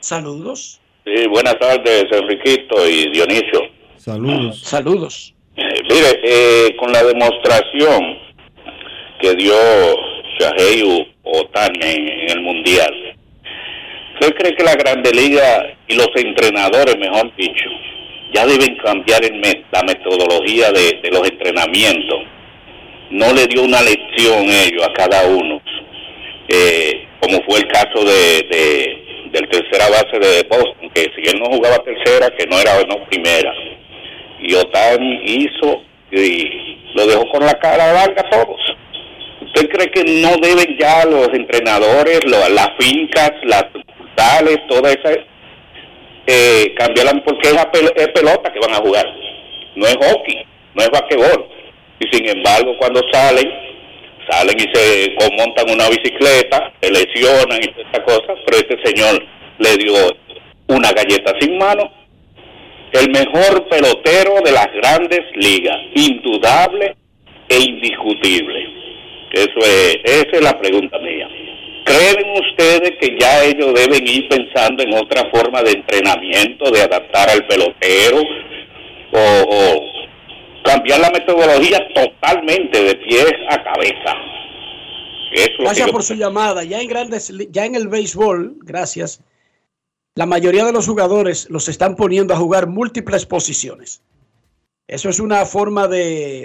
Saludos. Sí, buenas tardes, Enriquito y Dionisio. Saludos. Saludos. Eh, mire, eh, con la demostración que dio Shahei Otani en, en el Mundial, ¿usted cree que la Grande Liga y los entrenadores, mejor dicho, ya deben cambiar el me- la metodología de, los entrenamientos? No le dio una lección ellos a cada uno, eh, como fue el caso de, de- del tercera base de Boston, que si él no jugaba tercera, que no era no primera. Y Otani hizo y lo dejó con la cara larga a todos. ¿Usted cree que no deben ya los entrenadores, lo- las fincas, las sucursales, toda esa, eh, porque es, pel- es pelota que van a jugar? No es hockey, no es basquetbol. Y sin embargo, cuando salen, salen y se montan una bicicleta, se lesionan y todas estas cosas, pero este señor le dio una galleta sin mano. El mejor pelotero de las grandes ligas, indudable e indiscutible. Eso es, esa es la pregunta mía. ¿Creen ustedes que ya ellos deben ir pensando en otra forma de entrenamiento, de adaptar al pelotero o, o cambiar la metodología totalmente de pies a cabeza? Eso Gracias por su llamada. Ya en grandes, ya en el béisbol, gracias. La mayoría de los jugadores los están poniendo a jugar múltiples posiciones. Eso es una forma de,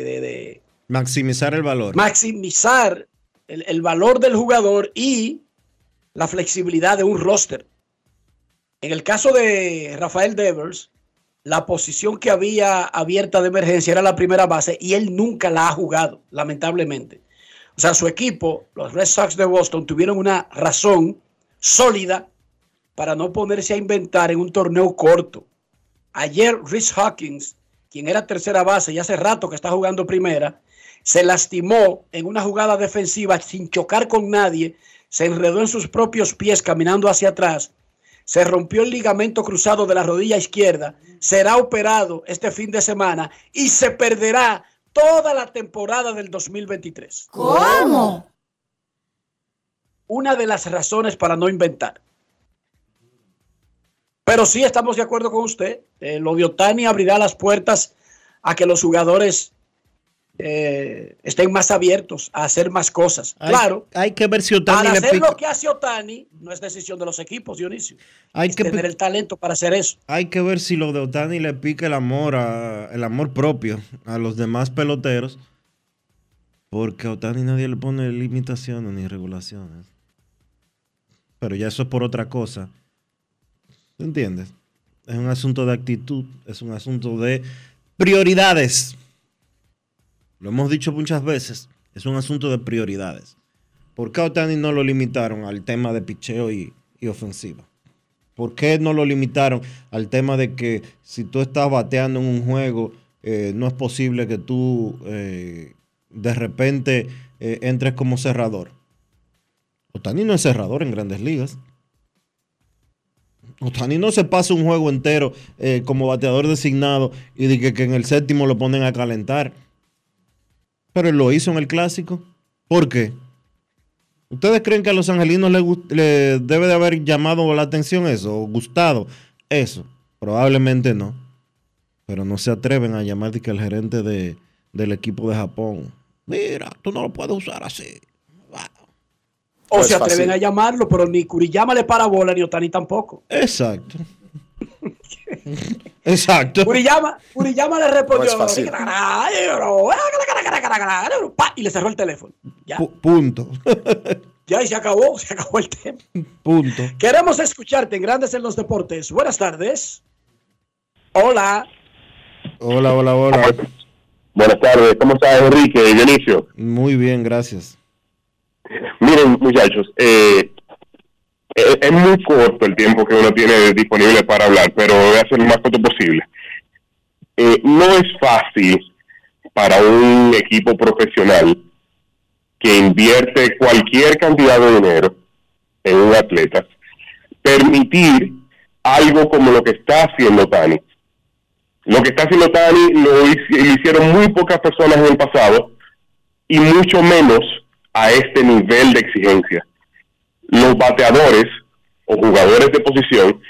de- de Maximizar el valor. maximizar el, valor del jugador y la flexibilidad de un roster. En el caso de Rafael Devers, la posición que había abierta de emergencia era la primera base y él nunca la ha jugado, lamentablemente. O sea, su equipo, los Red Sox de Boston, tuvieron una razón sólida para no ponerse a inventar en un torneo corto. Ayer Rich Hawkins, quien era tercera base y hace rato que está jugando primera, se lastimó en una jugada defensiva sin chocar con nadie, se enredó en sus propios pies caminando hacia atrás, se rompió el ligamento cruzado de la rodilla izquierda, será operado este fin de semana y se perderá toda la temporada del 2023. ¿Cómo? Una de las razones para no inventar. Pero sí estamos de acuerdo con usted. Eh, lo de Otani abrirá las puertas a que los jugadores eh, estén más abiertos a hacer más cosas. Hay- claro, Hay que ver si Otani para hacer pica. lo que hace Otani no es decisión de los equipos, Dionisio. Hay es que tener el talento para hacer eso. Hay que ver si lo de Otani le pica el amor, a- el amor propio a los demás peloteros. Porque a Otani nadie le pone limitaciones ni regulaciones. Pero ya eso es por otra cosa. ¿Te entiendes? Es un asunto de actitud, es un asunto de prioridades. Lo hemos dicho muchas veces, es un asunto de prioridades. ¿Por qué Otani no lo limitaron al tema de picheo y, ofensiva? ¿Por qué no lo limitaron al tema de que si tú estás bateando en un juego, eh, no es posible que tú eh, de repente eh, entres como cerrador? Otani no es cerrador en grandes ligas. Otani no se pasa un juego entero como bateador designado y de que, que en el séptimo lo ponen a calentar. Pero él lo hizo en el clásico. ¿Por qué? ¿Ustedes creen que a los angelinos les gust- le debe de haber llamado la atención eso o gustado eso? Probablemente no. Pero no se atreven a llamar de que el gerente de, del equipo de Japón. Mira, tú no lo puedes usar así. O No se atreven fácil. a llamarlo, pero ni Curiyama le para bola ni Otani tampoco. Exacto. Exacto. Curiyama, Curiyama le respondió. No Y le cerró el teléfono. Ya, Pu- punto. ya y se acabó, se acabó el tema. punto. Queremos escucharte en Grandes en los Deportes. Buenas tardes. Hola. Hola, hola, hola. Buenas tardes, ¿cómo estás Enrique Dionisio? Muy bien, gracias. Miren muchachos, eh, eh, es muy corto el tiempo que uno tiene disponible para hablar, pero voy a hacer lo más corto posible. Eh, no es fácil para un equipo profesional que invierte cualquier cantidad de dinero en un atleta permitir algo como lo que está haciendo Tani. Lo que está haciendo Tani lo, lo hicieron muy pocas personas en el pasado y mucho menos a este nivel de exigencia. Los bateadores o jugadores de posición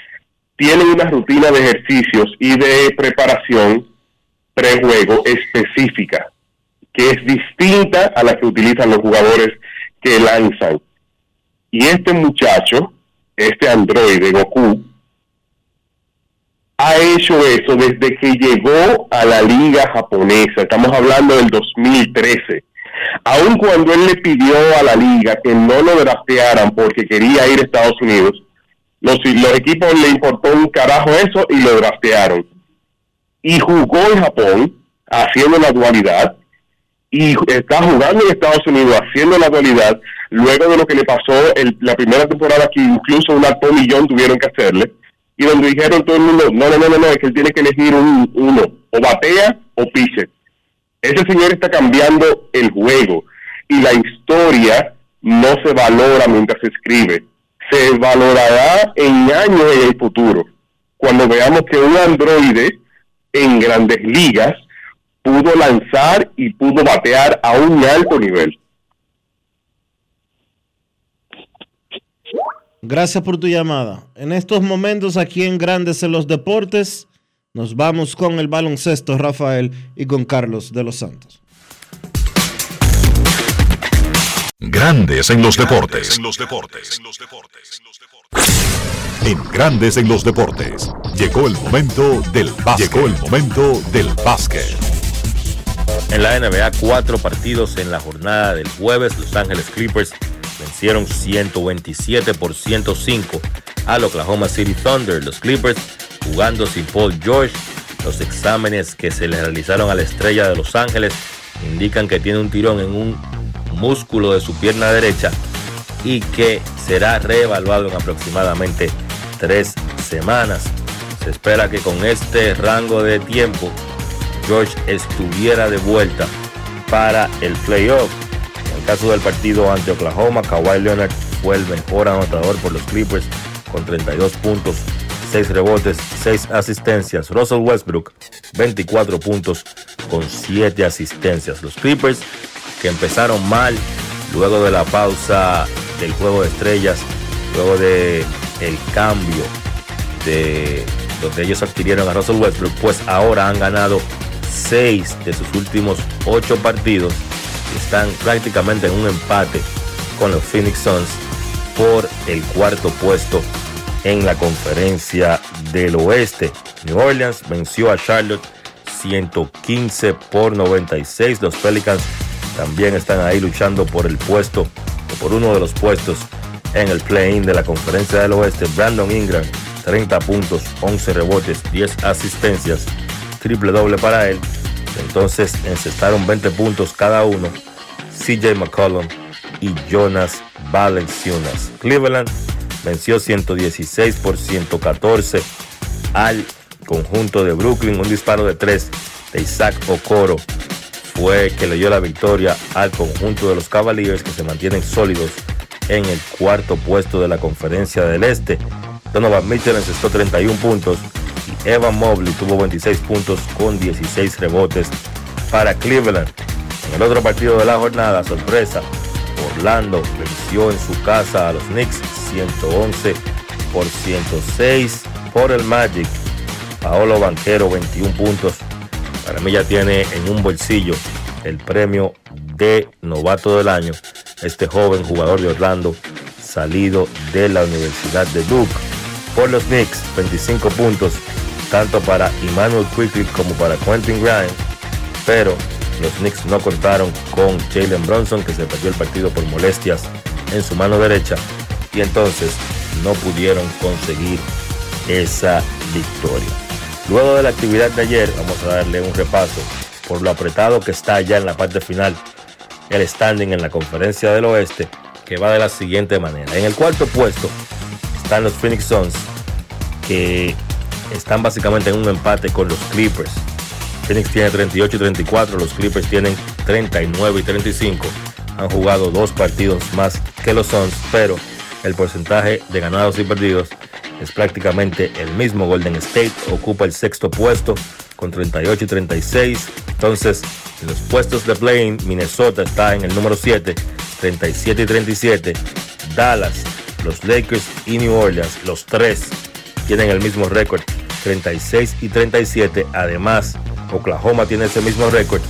tienen una rutina de ejercicios y de preparación prejuego específica, que es distinta a la que utilizan los jugadores que lanzan. Y este muchacho, este androide Goku, ha hecho eso desde que llegó a la liga japonesa. Estamos hablando del 2013. Aun cuando él le pidió a la liga que no lo draftearan porque quería ir a Estados Unidos, los, los equipos le importó un carajo eso y lo draftearon. Y jugó en Japón haciendo la dualidad y está jugando en Estados Unidos haciendo la dualidad luego de lo que le pasó el- la primera temporada que incluso una Tommy John tuvieron que hacerle y donde dijeron todo el mundo, no, no, no, no, no, es que él tiene que elegir un, uno, o batea o piche. Ese señor está cambiando el juego y la historia no se valora mientras se escribe, se valorará en años en el futuro, cuando veamos que un androide en grandes ligas pudo lanzar y pudo batear a un alto nivel. Gracias por tu llamada. En estos momentos aquí en Grandes en los Deportes, nos vamos con el baloncesto, Rafael, y con Carlos de los Santos. Grandes en los deportes. En los deportes. En Grandes en los deportes. Llegó el momento del básquet. Llegó el momento del básquet. En la NBA, cuatro partidos en la jornada del jueves. Los Ángeles Clippers vencieron 127 por 105 al Oklahoma City Thunder. Los Clippers jugando sin Paul George. Los exámenes que se le realizaron a la estrella de Los Ángeles indican que tiene un tirón en un músculo de su pierna derecha y que será reevaluado en aproximadamente tres semanas. Se espera que con este rango de tiempo George estuviera de vuelta para el playoff. En el caso del partido ante Oklahoma, Kawhi Leonard fue el mejor anotador por los Clippers con 32 puntos, 6 rebotes, 6 asistencias. Russell Westbrook, 24 puntos con 7 asistencias. Los Clippers que empezaron mal luego de la pausa del juego de estrellas, luego de el cambio de donde ellos adquirieron a Russell Westbrook, pues ahora han ganado seis de sus últimos ocho partidos están prácticamente en un empate con los Phoenix Suns por el cuarto puesto en la conferencia del oeste. New Orleans venció a Charlotte 115 por 96. Los Pelicans también están ahí luchando por el puesto o por uno de los puestos en el play-in de la conferencia del oeste. Brandon Ingram, 30 puntos, 11 rebotes, 10 asistencias, triple doble para él. Entonces encestaron 20 puntos cada uno. CJ McCollum y Jonas Valenciunas. Cleveland venció 116 por 114 al conjunto de Brooklyn. Un disparo de tres de Isaac Okoro fue que le dio la victoria al conjunto de los Cavaliers que se mantienen sólidos en el cuarto puesto de la conferencia del Este. Donovan Mitchell encestó 31 puntos y Evan Mobley tuvo 26 puntos con 16 rebotes para Cleveland. En el otro partido de la jornada, sorpresa, Orlando venció en su casa a los Knicks 111 por 106 por el Magic. Paolo Banquero 21 puntos. Para mí ya tiene en un bolsillo el premio de novato del año. Este joven jugador de Orlando salido de la Universidad de Duke. Por los Knicks, 25 puntos, tanto para Emmanuel Quickly como para Quentin Grimes. Pero los Knicks no contaron con Jalen Bronson, que se perdió el partido por molestias en su mano derecha. Y entonces no pudieron conseguir esa victoria. Luego de la actividad de ayer, vamos a darle un repaso por lo apretado que está ya en la parte final el standing en la conferencia del oeste, que va de la siguiente manera. En el cuarto puesto están los Phoenix Suns, que están básicamente en un empate con los Clippers. Phoenix tiene 38 y 34, los Clippers tienen 39 y 35. Han jugado dos partidos más que los Suns, pero el porcentaje de ganados y perdidos es prácticamente el mismo. Golden State ocupa el sexto puesto con 38 y 36. Entonces, en los puestos de play Minnesota está en el número 7, 37 y 37. Dallas, los Lakers y New Orleans, los tres tienen el mismo récord, 36 y 37. Además, Oklahoma tiene ese mismo récord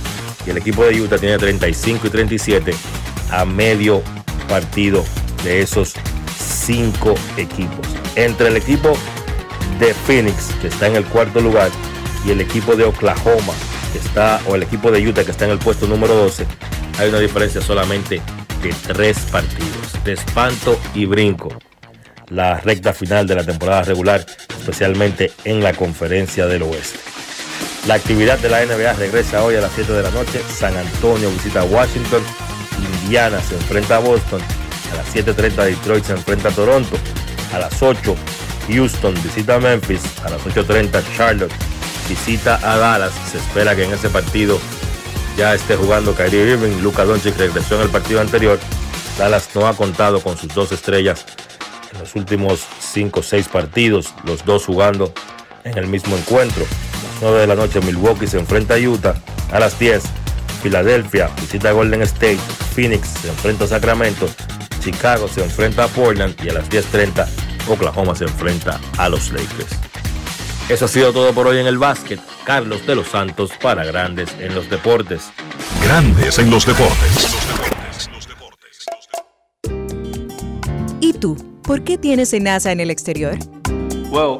y el equipo de Utah tiene 35 y 37 a medio partido de esos cinco equipos. Entre el equipo de Phoenix, que está en el cuarto lugar, y el equipo de Oklahoma, que está, o el equipo de Utah, que está en el puesto número 12, hay una diferencia solamente de tres partidos, de espanto y brinco. La recta final de la temporada regular, especialmente en la conferencia del oeste. La actividad de la NBA regresa hoy a las 7 de la noche. San Antonio visita a Washington. Indiana se enfrenta a Boston. A las 7.30 Detroit se enfrenta a Toronto. A las 8 Houston visita a Memphis. A las 8.30 Charlotte visita a Dallas. Se espera que en ese partido ya esté jugando Kyrie Irving. Luka Doncic regresó en el partido anterior. Dallas no ha contado con sus dos estrellas en los últimos 5 o 6 partidos. Los dos jugando en el mismo encuentro. 9 de la noche Milwaukee se enfrenta a Utah. A las 10 Filadelfia visita a Golden State. Phoenix se enfrenta a Sacramento. Chicago se enfrenta a Portland. Y a las 10.30 Oklahoma se enfrenta a los Lakers. Eso ha sido todo por hoy en el básquet. Carlos de los Santos para Grandes en los Deportes. Grandes en los Deportes. ¿Y tú? ¿Por qué tienes NASA en el exterior? Well,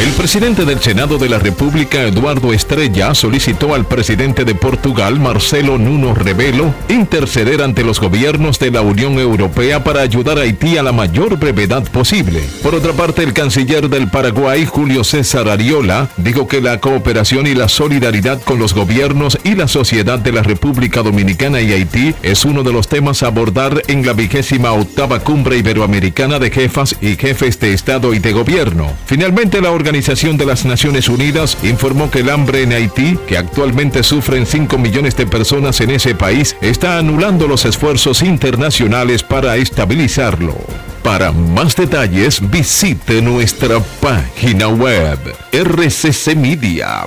El presidente del Senado de la República, Eduardo Estrella, solicitó al presidente de Portugal, Marcelo Nuno Rebelo, interceder ante los gobiernos de la Unión Europea para ayudar a Haití a la mayor brevedad posible. Por otra parte, el canciller del Paraguay, Julio César Ariola, dijo que la cooperación y la solidaridad con los gobiernos y la sociedad de la República Dominicana y Haití es uno de los temas a abordar en la vigésima octava cumbre iberoamericana de jefas y jefes de Estado y de Gobierno. Finalmente, la Organización de las Naciones Unidas informó que el hambre en Haití, que actualmente sufren 5 millones de personas en ese país, está anulando los esfuerzos internacionales para estabilizarlo. Para más detalles visite nuestra página web rccmedia.com.do.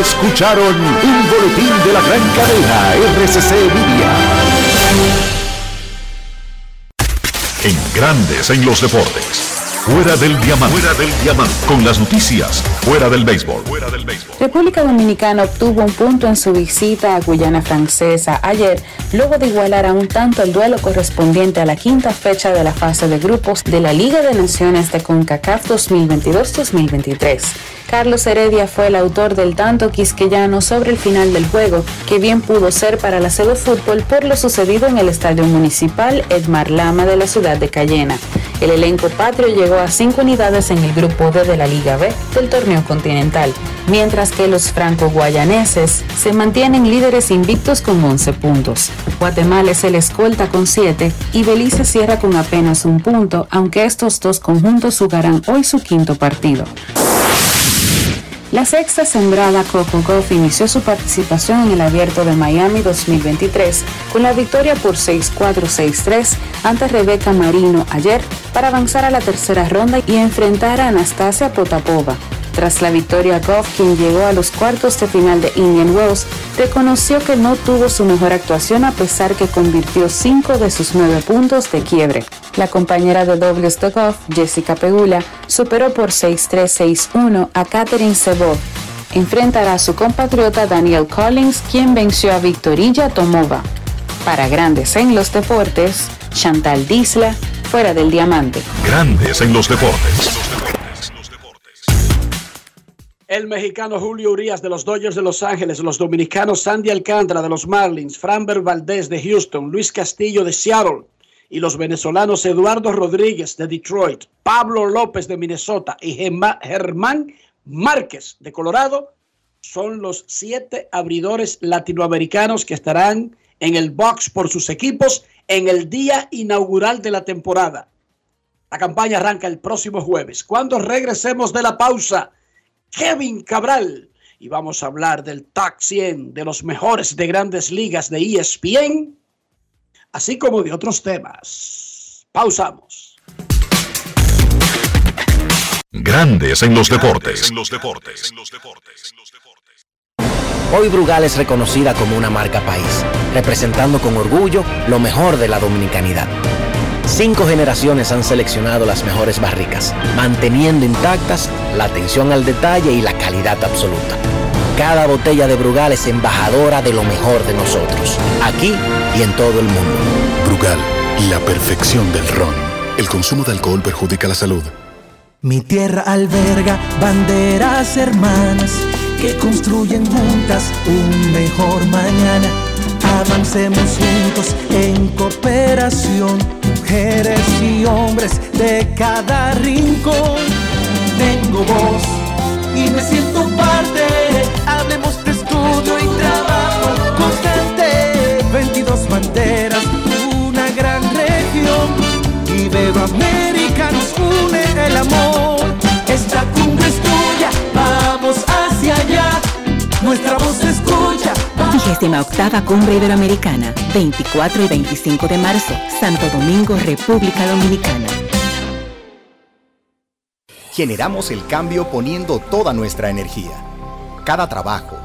Escucharon un boletín de la gran cadena RCC Media. En Grandes en los Deportes. Fuera del diamante. Fuera del diamante. Con las noticias. Fuera del béisbol. Fuera del béisbol. República Dominicana obtuvo un punto en su visita a Guyana Francesa ayer, luego de igualar a un tanto el duelo correspondiente a la quinta fecha de la fase de grupos de la Liga de Naciones de CONCACAF 2022-2023. Carlos Heredia fue el autor del tanto quisqueyano sobre el final del juego, que bien pudo ser para la sede fútbol por lo sucedido en el Estadio Municipal Edmar Lama de la ciudad de Cayena. El elenco patrio llegó a cinco unidades en el grupo D de la Liga B del torneo continental, mientras que los franco-guayaneses se mantienen líderes invictos con 11 puntos. Guatemala es el escolta con 7 y Belice cierra con apenas un punto, aunque estos dos conjuntos jugarán hoy su quinto partido. La sexta sembrada Coco Golf inició su participación en el Abierto de Miami 2023 con la victoria por 6-4-6-3 ante Rebeca Marino ayer para avanzar a la tercera ronda y enfrentar a Anastasia Potapova. Tras la victoria, Goff, quien llegó a los cuartos de final de Indian Wells, reconoció que no tuvo su mejor actuación a pesar que convirtió cinco de sus nueve puntos de quiebre. La compañera de dobles de Goff, Jessica Pegula, superó por 6-3-6-1 a Catherine Sebov. Enfrentará a su compatriota Daniel Collins, quien venció a Victorilla Tomova. Para Grandes en los Deportes, Chantal Disla, fuera del diamante. Grandes en los deportes. El mexicano Julio Urias de los Dodgers de Los Ángeles, los dominicanos Sandy Alcántara de los Marlins, Framber Valdez de Houston, Luis Castillo de Seattle y los venezolanos Eduardo Rodríguez de Detroit, Pablo López de Minnesota y Germán Márquez de Colorado son los siete abridores latinoamericanos que estarán en el box por sus equipos en el día inaugural de la temporada. La campaña arranca el próximo jueves. Cuando regresemos de la pausa, Kevin Cabral y vamos a hablar del top 100 de los mejores de grandes ligas de ESPN, así como de otros temas. Pausamos. Grandes en los deportes. En los deportes. Hoy Brugal es reconocida como una marca país, representando con orgullo lo mejor de la dominicanidad. Cinco generaciones han seleccionado las mejores barricas, manteniendo intactas la atención al detalle y la calidad absoluta. Cada botella de Brugal es embajadora de lo mejor de nosotros, aquí y en todo el mundo. Brugal, la perfección del ron. El consumo de alcohol perjudica la salud. Mi tierra alberga banderas hermanas que construyen juntas un mejor mañana. Avancemos juntos en cooperación, mujeres y hombres de cada rincón. Tengo voz y me siento parte. Hablemos de estudio y trabajo constante. 22 banderas, una gran región. Iberoamérica nos une el amor. Esta cumbre es tuya, vamos hacia allá. Nuestra voz se 38 Cumbre Iberoamericana, 24 y 25 de marzo, Santo Domingo, República Dominicana. Generamos el cambio poniendo toda nuestra energía. Cada trabajo,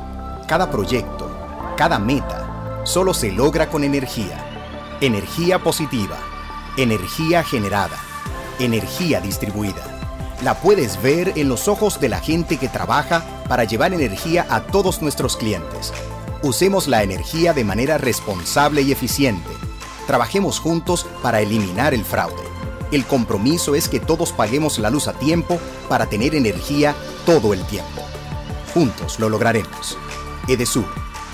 cada proyecto, cada meta, solo se logra con energía. Energía positiva, energía generada, energía distribuida la puedes ver en los ojos de la gente que trabaja para llevar energía a todos nuestros clientes Usemos la energía de manera responsable y eficiente. Trabajemos juntos para eliminar el fraude. El compromiso es que todos paguemos la luz a tiempo para tener energía todo el tiempo. Juntos lo lograremos. Edesur,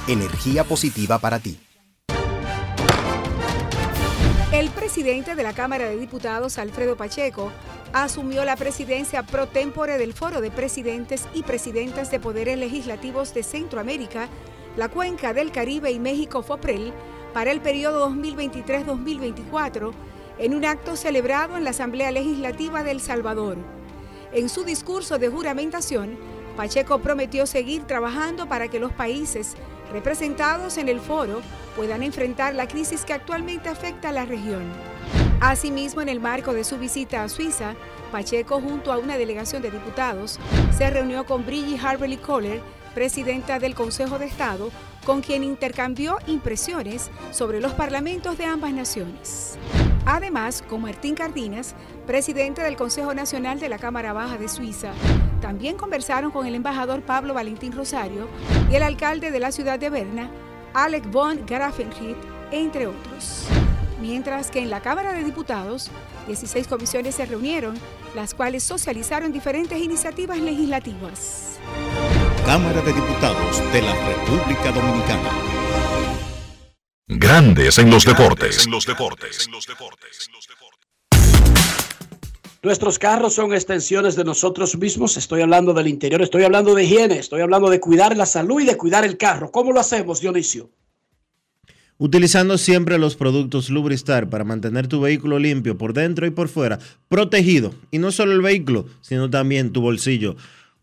energía positiva para ti. El presidente de la Cámara de Diputados, Alfredo Pacheco, asumió la presidencia pro tempore del Foro de Presidentes y Presidentas de Poderes Legislativos de Centroamérica, la Cuenca del Caribe y México FOPREL para el periodo 2023-2024 en un acto celebrado en la Asamblea Legislativa de El Salvador. En su discurso de juramentación, Pacheco prometió seguir trabajando para que los países representados en el foro puedan enfrentar la crisis que actualmente afecta a la región. Asimismo, en el marco de su visita a Suiza, Pacheco, junto a una delegación de diputados, se reunió con Brigitte Harberly Kohler, presidenta del Consejo de Estado, con quien intercambió impresiones sobre los parlamentos de ambas naciones. Además, con Martín Cardinas, presidente del Consejo Nacional de la Cámara Baja de Suiza, también conversaron con el embajador Pablo Valentín Rosario y el alcalde de la ciudad de Berna, Alec von Grafenried, entre otros. Mientras que en la Cámara de Diputados, 16 comisiones se reunieron, las cuales socializaron diferentes iniciativas legislativas. Cámara de Diputados de la República Dominicana. Grandes en los deportes. En los deportes. Nuestros carros son extensiones de nosotros mismos. Estoy hablando del interior, estoy hablando de higiene, estoy hablando de cuidar la salud y de cuidar el carro. ¿Cómo lo hacemos, Dionisio? Utilizando siempre los productos Lubristar para mantener tu vehículo limpio por dentro y por fuera, protegido. Y no solo el vehículo, sino también tu bolsillo.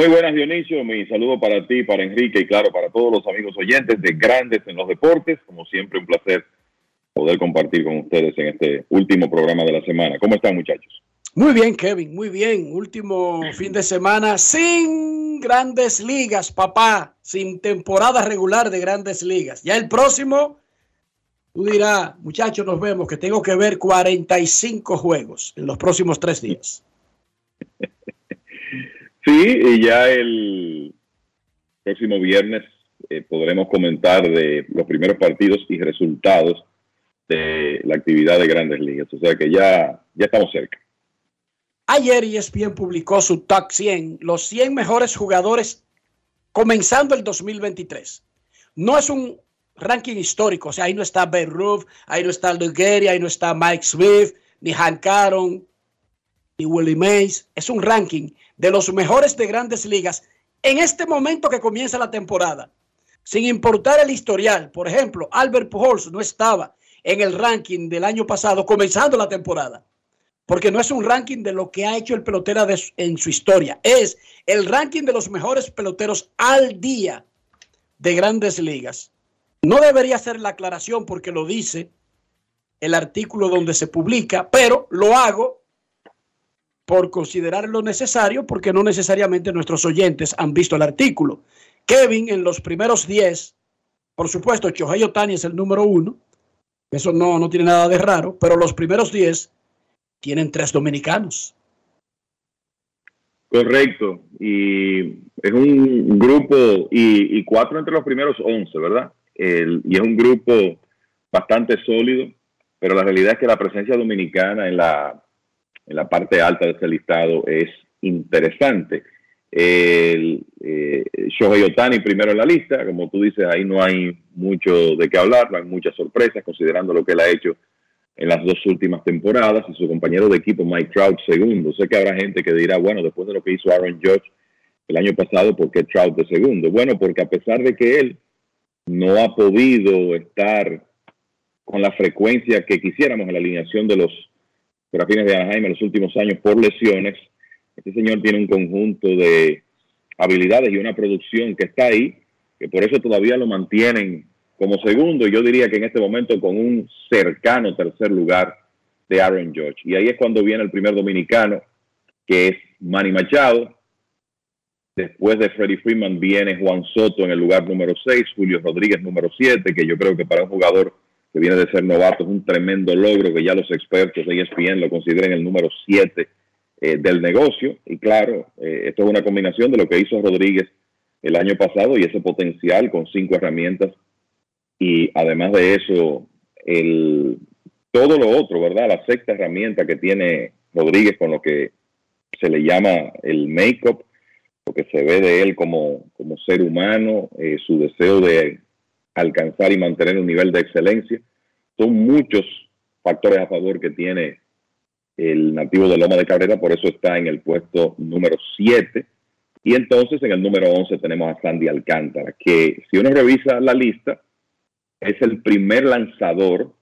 Muy buenas, Dionisio. Mi saludo para ti, para Enrique y claro, para todos los amigos oyentes de Grandes en los Deportes. Como siempre, un placer poder compartir con ustedes en este último programa de la semana. ¿Cómo están, muchachos? Muy bien, Kevin, muy bien. Último fin de semana sin grandes ligas, papá, sin temporada regular de grandes ligas. Ya el próximo, tú dirás, muchachos, nos vemos, que tengo que ver 45 juegos en los próximos tres días. Sí, y ya el próximo viernes eh, podremos comentar de los primeros partidos y resultados de la actividad de grandes ligas. O sea que ya, ya estamos cerca. Ayer ESPN publicó su top 100, los 100 mejores jugadores comenzando el 2023. No es un ranking histórico, o sea, ahí no está Ben Ruff, ahí no está Lugueri, ahí no está Mike Smith, ni Hank Aaron, ni Willie Mays. Es un ranking de los mejores de grandes ligas en este momento que comienza la temporada. Sin importar el historial, por ejemplo, Albert Pujols no estaba en el ranking del año pasado comenzando la temporada porque no es un ranking de lo que ha hecho el pelotero en su historia, es el ranking de los mejores peloteros al día de grandes ligas. No debería ser la aclaración porque lo dice el artículo donde se publica, pero lo hago por considerar lo necesario porque no necesariamente nuestros oyentes han visto el artículo. Kevin en los primeros 10, por supuesto, Chohei Otani es el número uno, eso no, no tiene nada de raro, pero los primeros 10 tienen tres dominicanos. Correcto. Y es un grupo, y, cuatro entre los primeros once, ¿verdad? El, y es un grupo bastante sólido, pero la realidad es que la presencia dominicana en la, en la parte alta de ese listado es interesante. El eh, Shohei Otani primero en la lista, como tú dices, ahí no hay mucho de qué hablar, no hay muchas sorpresas considerando lo que él ha hecho en las dos últimas temporadas y su compañero de equipo Mike Trout segundo. Sé que habrá gente que dirá, bueno, después de lo que hizo Aaron Judge el año pasado, ¿por qué Trout de segundo? Bueno, porque a pesar de que él no ha podido estar con la frecuencia que quisiéramos en la alineación de los Serafines de Anaheim en los últimos años por lesiones. Este señor tiene un conjunto de habilidades y una producción que está ahí, que por eso todavía lo mantienen como segundo. Yo diría que en este momento con un cercano tercer lugar de Aaron George. Y ahí es cuando viene el primer dominicano, que es Manny Machado. Después de Freddie Freeman viene Juan Soto en el lugar número 6, Julio Rodríguez número 7, que yo creo que para un jugador que viene de ser novato es un tremendo logro que ya los expertos de ESPN lo consideren el número 7 eh, del negocio. Y claro, eh, esto es una combinación de lo que hizo Rodríguez el año pasado y ese potencial con cinco herramientas. Y además de eso, el, todo lo otro, ¿verdad? La sexta herramienta que tiene Rodríguez con lo que se le llama el make-up, lo que se ve de él como, como ser humano, eh, su deseo de alcanzar y mantener un nivel de excelencia. Son muchos factores a favor que tiene el nativo de Loma de Cabrera, por eso está en el puesto número 7. Y entonces en el número 11 tenemos a Sandy Alcántara, que si uno revisa la lista, es el primer lanzador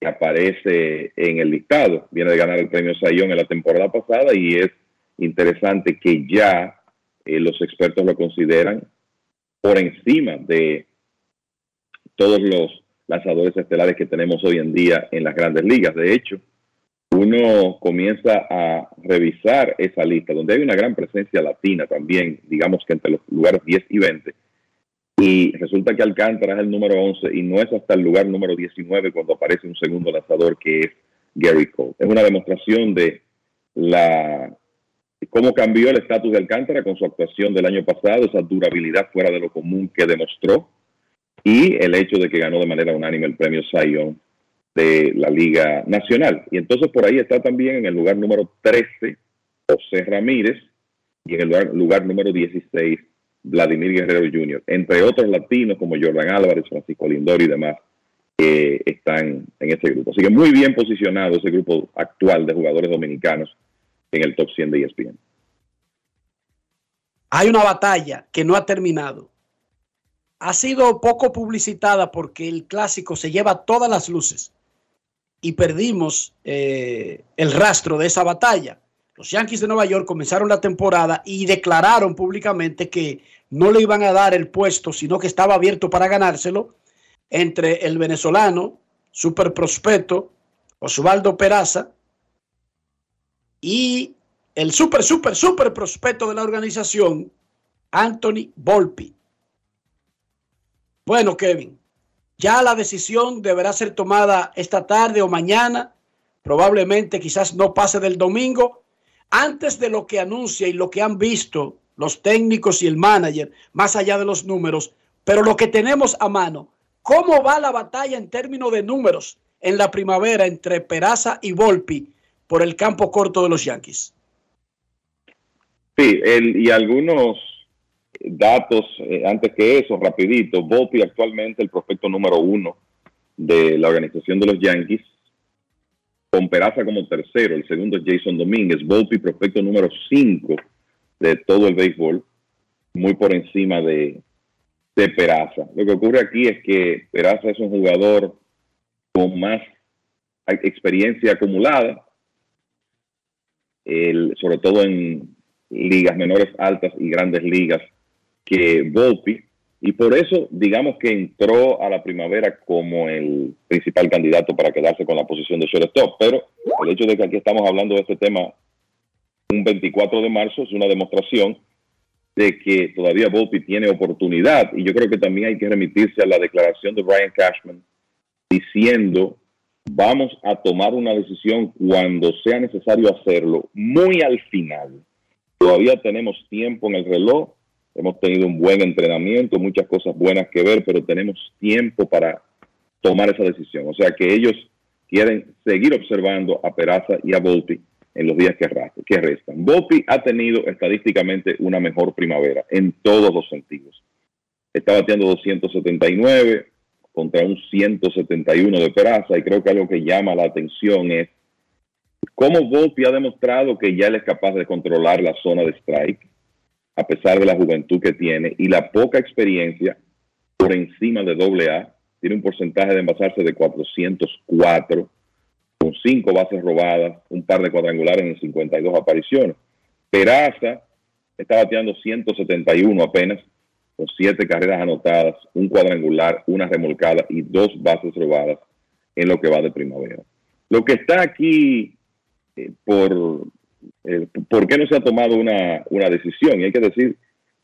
que aparece en el listado. Viene de ganar el premio Sayón en la temporada pasada y es interesante que ya eh, los expertos lo consideran por encima de todos los lanzadores estelares que tenemos hoy en día en las grandes ligas. De hecho, uno comienza a revisar esa lista, donde hay una gran presencia latina también, digamos que entre los lugares 10 y 20, y resulta que Alcántara es el número 11 y no es hasta el lugar número 19 cuando aparece un segundo lanzador que es Gary Cole. Es una demostración de la cómo cambió el estatus de Alcántara con su actuación del año pasado, esa durabilidad fuera de lo común que demostró y el hecho de que ganó de manera unánime el premio Zion de la Liga Nacional. Y entonces por ahí está también en el lugar número 13 José Ramírez y en el lugar, lugar número 16 Vladimir Guerrero Jr., entre otros latinos como Jordan Álvarez, Francisco Lindor y demás, que están en ese grupo. Así que muy bien posicionado ese grupo actual de jugadores dominicanos en el top 100 de ESPN. Hay una batalla que no ha terminado. Ha sido poco publicitada porque el clásico se lleva todas las luces y perdimos eh, el rastro de esa batalla. Los Yankees de Nueva York comenzaron la temporada y declararon públicamente que no le iban a dar el puesto, sino que estaba abierto para ganárselo entre el venezolano, super prospecto, Osvaldo Peraza, y el super, super, super prospecto de la organización, Anthony Volpi. Bueno, Kevin, ya la decisión deberá ser tomada esta tarde o mañana, probablemente quizás no pase del domingo, antes de lo que anuncia y lo que han visto los técnicos y el manager, más allá de los números, pero lo que tenemos a mano, ¿cómo va la batalla en términos de números en la primavera entre Peraza y Volpi por el campo corto de los Yankees? Sí, y algunos datos eh, antes que eso, rapidito. Volpi actualmente el prospecto número uno de la organización de los Yankees, con Peraza como tercero, el segundo es Jason Domínguez, Volpi prospecto número cinco de todo el béisbol, muy por encima de, de Peraza. Lo que ocurre aquí es que Peraza es un jugador con más experiencia acumulada, sobre todo en ligas menores altas y grandes ligas que Volpi, y por eso digamos que entró a la primavera como el principal candidato para quedarse con la posición de shortstop, pero el hecho de que aquí estamos hablando de este tema un 24 de marzo es una demostración de que todavía Volpi tiene oportunidad. Y yo creo que también hay que remitirse a la declaración de Brian Cashman diciendo, vamos a tomar una decisión cuando sea necesario hacerlo, muy al final. Todavía tenemos tiempo en el reloj, hemos tenido un buen entrenamiento, muchas cosas buenas que ver, pero tenemos tiempo para tomar esa decisión. O sea que ellos quieren seguir observando a Peraza y a Volpi en los días que, restan. Bopi ha tenido estadísticamente una mejor primavera en todos los sentidos. Está bateando 279 contra un 171 de Peraza y creo que algo que llama la atención es cómo Volpi ha demostrado que ya él es capaz de controlar la zona de strike a pesar de la juventud que tiene y la poca experiencia por encima de doble A. Tiene un porcentaje de envasarse de 404, con cinco bases robadas, un par de cuadrangulares en 52 apariciones. Peraza está bateando 171 apenas, con siete carreras anotadas, un cuadrangular, una remolcada y dos bases robadas en lo que va de primavera. Lo que está aquí eh, por, eh, por qué no se ha tomado una, una decisión, y hay que decir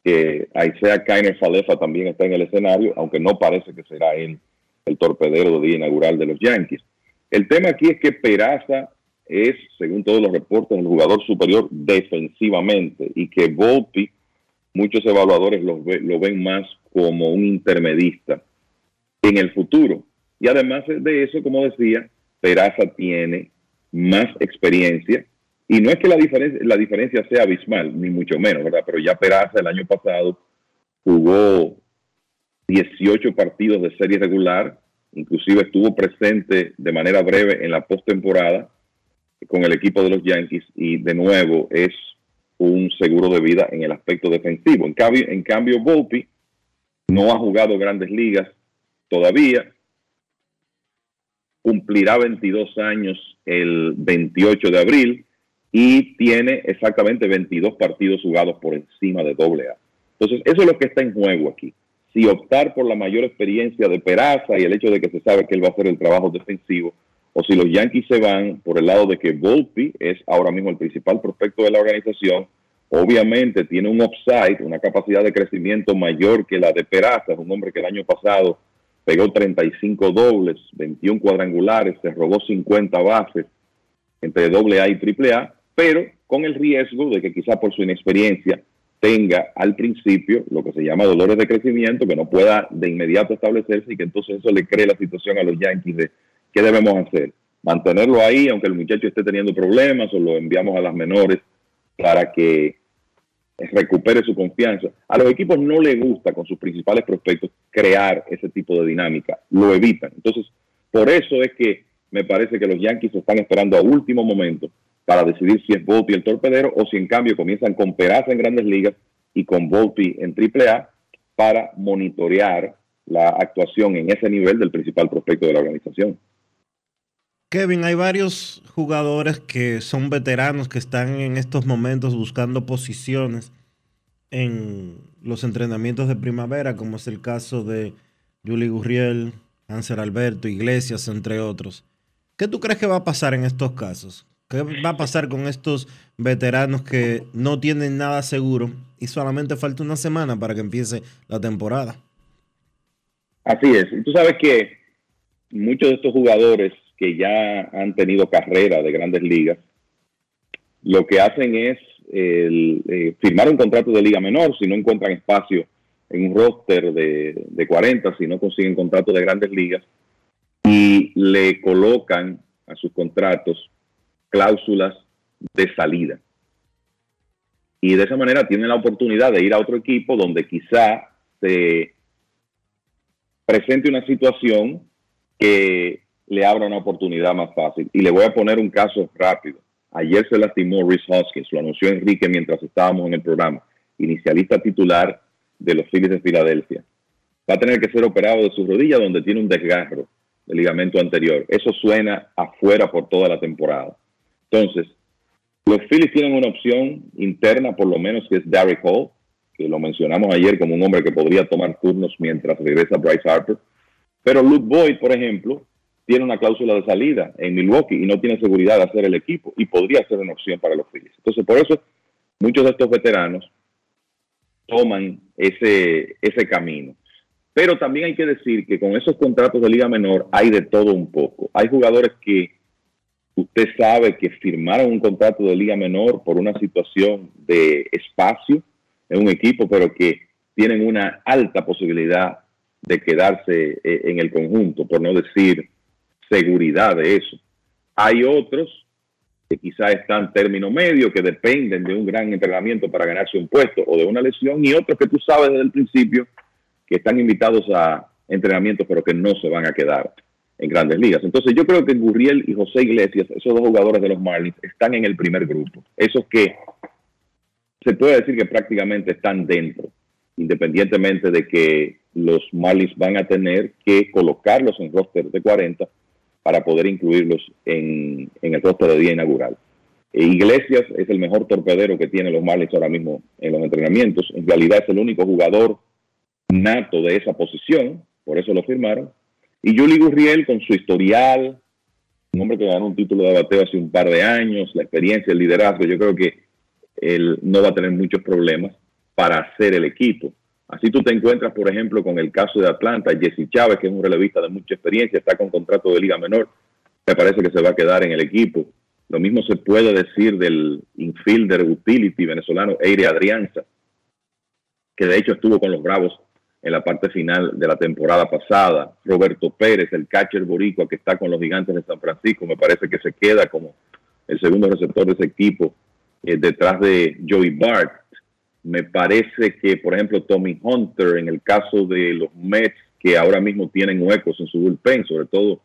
que Isaiah Kainer Falefa también está en el escenario, aunque no parece que será él el torpedero de día inaugural de los Yankees. El tema aquí es que Peraza es, según todos los reportes, el jugador superior defensivamente y que Volpi, muchos evaluadores lo, lo ven más como un intermedista en el futuro. Y además de eso, como decía, Peraza tiene más experiencia y no es que la diferencia, la diferencia sea abismal, ni mucho menos, ¿verdad? Pero ya Peraza el año pasado jugó 18 partidos de serie regular, inclusive estuvo presente de manera breve en la postemporada con el equipo de los Yankees y de nuevo es un seguro de vida en el aspecto defensivo. En cambio, en cambio Volpi no ha jugado grandes ligas todavía, cumplirá 22 años el 28 de abril y tiene exactamente 22 partidos jugados por encima de doble A. Entonces, eso es lo que está en juego aquí. Si optar por la mayor experiencia de Peraza y el hecho de que se sabe que él va a hacer el trabajo defensivo, o si los Yankees se van por el lado de que Volpi es ahora mismo el principal prospecto de la organización, obviamente tiene un upside, una capacidad de crecimiento mayor que la de Peraza, es un hombre que el año pasado pegó 35 dobles, 21 cuadrangulares, se robó 50 bases entre doble A y triple A, pero con el riesgo de que quizá por su inexperiencia tenga al principio lo que se llama dolores de crecimiento, que no pueda de inmediato establecerse y que entonces eso le cree la situación a los Yankees de qué debemos hacer. Mantenerlo ahí, aunque el muchacho esté teniendo problemas, o lo enviamos a las menores para que recupere su confianza. A los equipos no les gusta con sus principales prospectos crear ese tipo de dinámica, lo evitan. Entonces, por eso es que me parece que los Yankees están esperando a último momento para decidir si es Volpi el torpedero o si en cambio comienzan con Peraza en grandes ligas y con Volpi en AAA para monitorear la actuación en ese nivel del principal prospecto de la organización. Kevin, hay varios jugadores que son veteranos que están en estos momentos buscando posiciones en los entrenamientos de primavera, como es el caso de Juli Gurriel, Ansel Alberto, Iglesias, entre otros. ¿Qué tú crees que va a pasar en estos casos? ¿Qué va a pasar con estos veteranos que no tienen nada seguro y solamente falta una semana para que empiece la temporada? Así es. Y tú sabes que muchos de estos jugadores que ya han tenido carrera de grandes ligas, lo que hacen es eh, firmar un contrato de liga menor si no encuentran espacio en un roster de, de 40, si no consiguen contrato de grandes ligas, y le colocan a sus contratos cláusulas de salida. Y de esa manera tienen la oportunidad de ir a otro equipo donde quizá se presente una situación que le abra una oportunidad más fácil. Y le voy a poner un caso rápido. Ayer se lastimó Rhys Hoskins, lo anunció Enrique mientras estábamos en el programa, inicialista titular de los Phillies de Filadelfia. Va a tener que ser operado de su rodilla donde tiene un desgarro del ligamento anterior. Eso suena afuera por toda la temporada. Entonces, los Phillies tienen una opción interna, por lo menos, que es Derek Hall, que lo mencionamos ayer como un hombre que podría tomar turnos mientras regresa Bryce Harper. Pero Luke Boyd, por ejemplo, tiene una cláusula de salida en Milwaukee y no tiene seguridad de hacer el equipo y podría ser una opción para los Phillies. Entonces, por eso muchos de estos veteranos toman ese, ese camino. Pero también hay que decir que con esos contratos de liga menor hay de todo un poco. Hay jugadores que usted sabe que firmaron un contrato de liga menor por una situación de espacio en un equipo, pero que tienen una alta posibilidad de quedarse eh, en el conjunto, por no decir seguridad de eso. Hay otros que quizá están término medio, que dependen de un gran entrenamiento para ganarse un puesto o de una lesión, y otros que tú sabes desde el principio que están invitados a entrenamientos, pero que no se van a quedar en grandes ligas. Entonces yo creo que Gurriel y José Iglesias, esos dos jugadores de los Marlins, están en el primer grupo. Esos que se puede decir que prácticamente están dentro, independientemente de que los Marlins van a tener que colocarlos en roster de 40 para poder incluirlos en, en el roster de día inaugural. E Iglesias es el mejor torpedero que tienen los Marlins ahora mismo en los entrenamientos. En realidad es el único jugador nato de esa posición, por eso lo firmaron. Y Juli Gurriel con su historial, un hombre que ganó un título de bateo hace un par de años, la experiencia, el liderazgo, yo creo que él no va a tener muchos problemas para hacer el equipo. Así tú te encuentras, por ejemplo, con el caso de Atlanta, Jesse Chávez, que es un relevista de mucha experiencia, está con contrato de liga menor, me parece que se va a quedar en el equipo. Lo mismo se puede decir del infielder utility venezolano Eire Adrianza, que de hecho estuvo con los Bravos en la parte final de la temporada pasada. Roberto Pérez, el catcher boricua que está con los gigantes de San Francisco, me parece que se queda como el segundo receptor de ese equipo eh, detrás de Joey Bart. Me parece que, por ejemplo, Tommy Hunter, en el caso de los Mets, que ahora mismo tienen huecos en su bullpen, sobre todo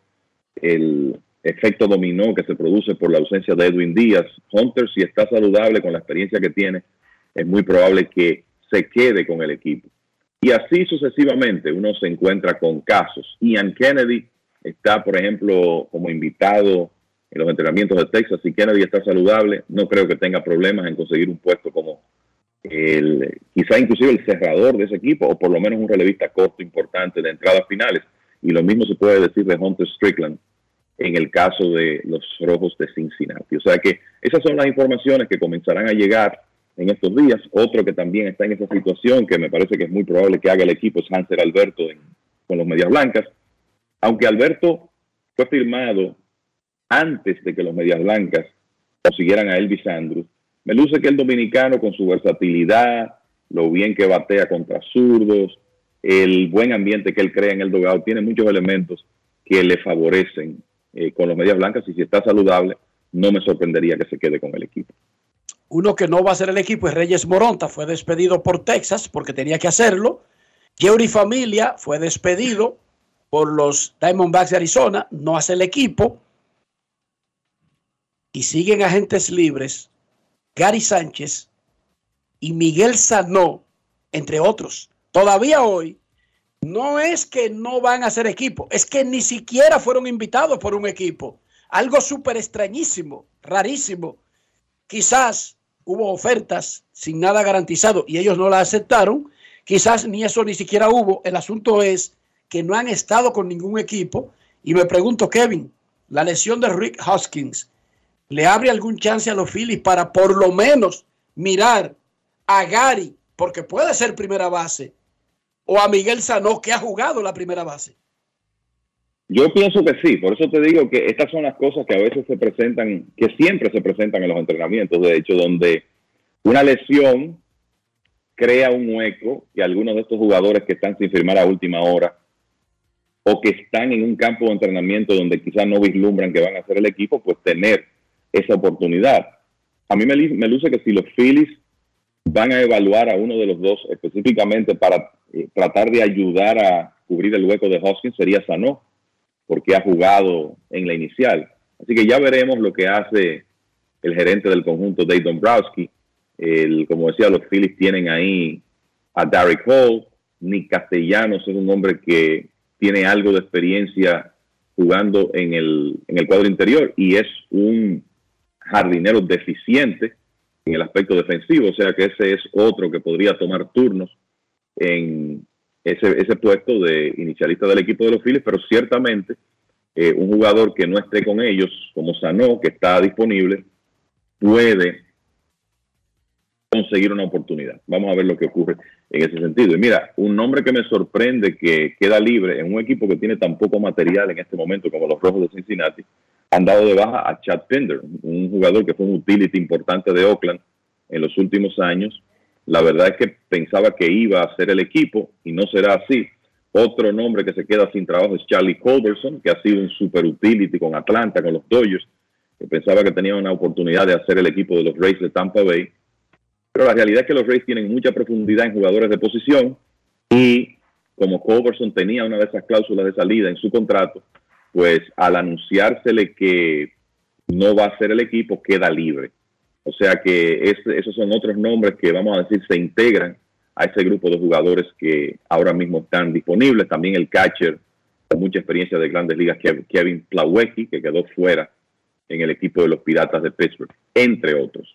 el efecto dominó que se produce por la ausencia de Edwin Díaz. Hunter, si está saludable con la experiencia que tiene, es muy probable que se quede con el equipo. Y así sucesivamente uno se encuentra con casos. Ian Kennedy está, por ejemplo, como invitado en los entrenamientos de Texas. Si Kennedy está saludable, no creo que tenga problemas en conseguir un puesto como el, quizá inclusive el cerrador de ese equipo, o por lo menos un relevista corto importante de entradas finales. Y lo mismo se puede decir de Hunter Strickland en el caso de los rojos de Cincinnati. O sea que esas son las informaciones que comenzarán a llegar en estos días. Otro que también está en esa situación, que me parece que es muy probable que haga el equipo, es Hanser Alberto con los Medias Blancas. Aunque Alberto fue firmado antes de que los Medias Blancas consiguieran a Elvis Andrews, me luce que el dominicano con su versatilidad, lo bien que batea contra zurdos, el buen ambiente que él crea en el dogado, tiene muchos elementos que le favorecen eh, con los medias blancas y si está saludable, no me sorprendería que se quede con el equipo. Uno que no va a ser el equipo es Reyes Moronta, fue despedido por Texas porque tenía que hacerlo. Jerry Familia fue despedido por los Diamondbacks de Arizona, no hace el equipo. Y siguen agentes libres Gary Sánchez y Miguel Sanó, entre otros. Todavía hoy no es que no van a ser equipo, es que ni siquiera fueron invitados por un equipo. Algo súper extrañísimo, rarísimo. Quizás hubo ofertas sin nada garantizado y ellos no la aceptaron. Quizás ni eso ni siquiera hubo. El asunto es que no han estado con ningún equipo. Y me pregunto, Kevin, la lesión de Rick Hoskins, ¿le abre algún chance a los Phillies para por lo menos mirar a Gary, porque puede ser primera base, o a Miguel Sanó, que ha jugado la primera base? Yo pienso que sí, por eso te digo que estas son las cosas que a veces se presentan, que siempre se presentan en los entrenamientos, de hecho, donde una lesión crea un hueco que algunos de estos jugadores que están sin firmar a última hora o que están en un campo de entrenamiento donde quizás no vislumbran que van a hacer el equipo, pues tener esa oportunidad. A mí me, me luce que si los Phillies van a evaluar a uno de los dos específicamente para eh, tratar de ayudar a cubrir el hueco de Hoskins sería Sano, porque ha jugado en la inicial. Así que ya veremos lo que hace el gerente del conjunto, Dave Dombrowski. El, como decía, los Phillies tienen ahí a Derek Hall. Nick Castellanos es un hombre que tiene algo de experiencia jugando en el, en el cuadro interior y es un jardinero deficiente en el aspecto defensivo, o sea que ese es otro que podría tomar turnos en ese, puesto de inicialista del equipo de los Phillies, pero ciertamente eh, un jugador que no esté con ellos, como Sanó, que está disponible, puede conseguir una oportunidad. Vamos a ver lo que ocurre en ese sentido. Y mira, un nombre que me sorprende que queda libre en un equipo que tiene tan poco material en este momento como los Rojos de Cincinnati, han dado de baja a Chad Pender, un jugador que fue un utility importante de Oakland en los últimos años. La verdad es que pensaba que iba a ser el equipo y no será así. Otro nombre que se queda sin trabajo es Charlie Culberson, que ha sido un super utility con Atlanta, con los Dodgers, que pensaba que tenía una oportunidad de hacer el equipo de los Rays de Tampa Bay. Pero la realidad es que los Rays tienen mucha profundidad en jugadores de posición y como Culberson tenía una de esas cláusulas de salida en su contrato, pues al anunciársele que no va a ser el equipo, queda libre. O sea que esos son otros nombres que, vamos a decir, se integran a ese grupo de jugadores que ahora mismo están disponibles. También el catcher con mucha experiencia de grandes ligas, Kev- Kevin Plawecki, que quedó fuera en el equipo de los Piratas de Pittsburgh, entre otros.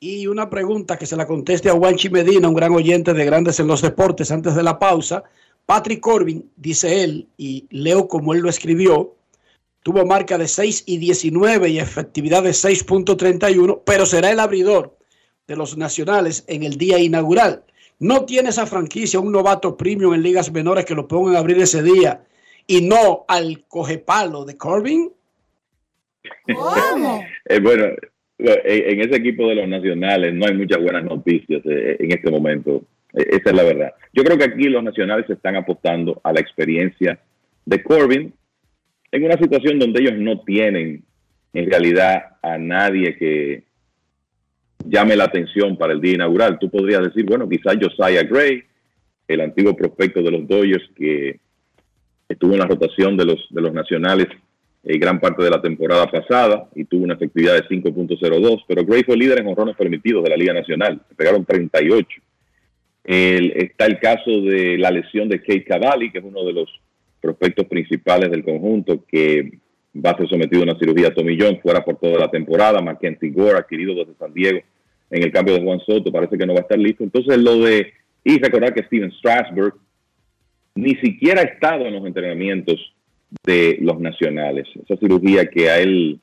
Y una pregunta que se la conteste a Juanchi Medina, un gran oyente de Grandes en los Deportes, antes de la pausa. Patrick Corbin, dice él, y leo como él lo escribió, tuvo marca de 6 y 19 y efectividad de 6.31, pero será el abridor de los nacionales en el día inaugural. No tiene esa franquicia un novato premium en ligas menores que lo pongan a abrir ese día y no al cogepalo de Corbin. Eh, bueno, en, ese equipo de los nacionales no hay muchas buenas noticias eh, en este momento. Eh, Esa es la verdad. Yo creo que aquí los nacionales están apostando a la experiencia de Corbin en una situación donde ellos no tienen en realidad a nadie que llame la atención para el día inaugural. Tú podrías decir, bueno, quizás Josiah Gray, el antiguo prospecto de los Dodgers que estuvo en la rotación de los, de los nacionales eh, gran parte de la temporada pasada y tuvo una efectividad de 5.02, pero Gray fue líder en honrones permitidos de la Liga Nacional, le pegaron 38. El- está el caso de la lesión de Kate Cavalli, que es uno de los prospectos principales del conjunto, que va a ser sometido a una cirugía Tommy John fuera por toda la temporada. Mackenzie Gore, adquirido desde San Diego en el cambio de Juan Soto, parece que no va a estar listo. Entonces, lo de. Y recordar que Steven Strasburg ni siquiera ha estado en los entrenamientos de los nacionales. Esa cirugía que a él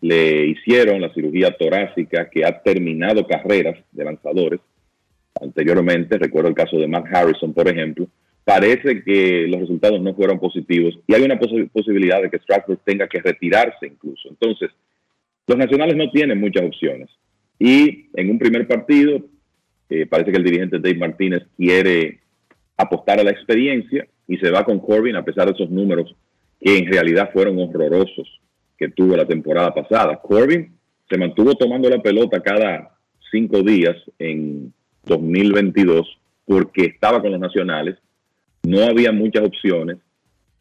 le hicieron, la cirugía torácica, que ha terminado carreras de lanzadores anteriormente, recuerdo el caso de Matt Harrison, por ejemplo, parece que los resultados no fueron positivos y hay una posi- posibilidad de que Strasburg tenga que retirarse incluso. Entonces, los nacionales no tienen muchas opciones. Y en un primer partido, eh, parece que el dirigente Dave Martínez quiere apostar a la experiencia y se va con Corbin a pesar de esos números que en realidad fueron horrorosos que tuvo la temporada pasada. Corbin se mantuvo tomando la pelota cada cinco días en 2022 porque estaba con los nacionales, no había muchas opciones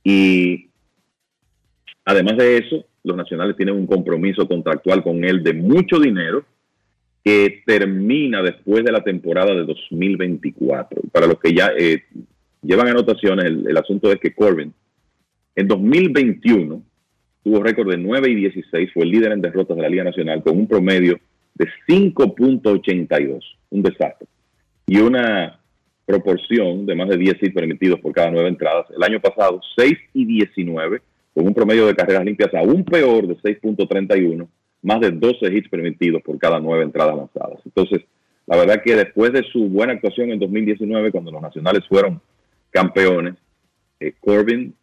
y además de eso, los nacionales tienen un compromiso contractual con él de mucho dinero que termina después de la temporada de 2024. Para los que ya eh, llevan anotaciones, el, el asunto es que Corbin en 2021 tuvo récord de 9 y 16, fue el líder en derrotas de la Liga Nacional con un promedio de 5.82, un desastre, y una proporción de más de 10 hits permitidos por cada nueve entradas. El año pasado, 6 y 19, con un promedio de carreras limpias aún peor de 6.31, más de 12 hits permitidos por cada nueve entradas lanzadas. Entonces, la verdad que después de su buena actuación en 2019, cuando los nacionales fueron campeones, eh, Corbin,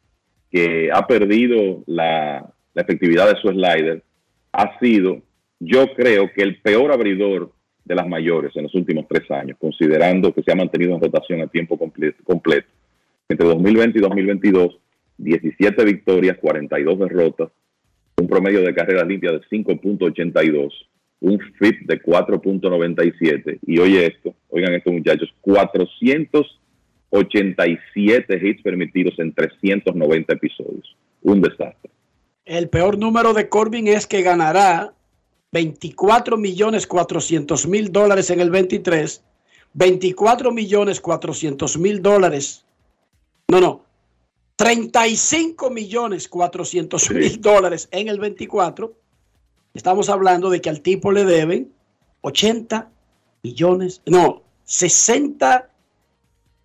que ha perdido la, la efectividad de su slider, ha sido, yo creo que el peor abridor de las mayores en los últimos tres años, considerando que se ha mantenido en rotación a tiempo comple- completo. Entre 2020 y 2022, 17 victorias, 42 derrotas, un promedio de carreras limpias de 5.82, un FIP de 4.97 y oye esto, oigan esto muchachos, 487 hits permitidos en 390 episodios. Un desastre. El peor número de Corbin es que ganará 24 millones 400 mil dólares en el 23, 24 millones 400 mil dólares, no, no, 35 millones 400 mil dólares en el 24. Estamos hablando de que al tipo le deben 80 millones, no, 60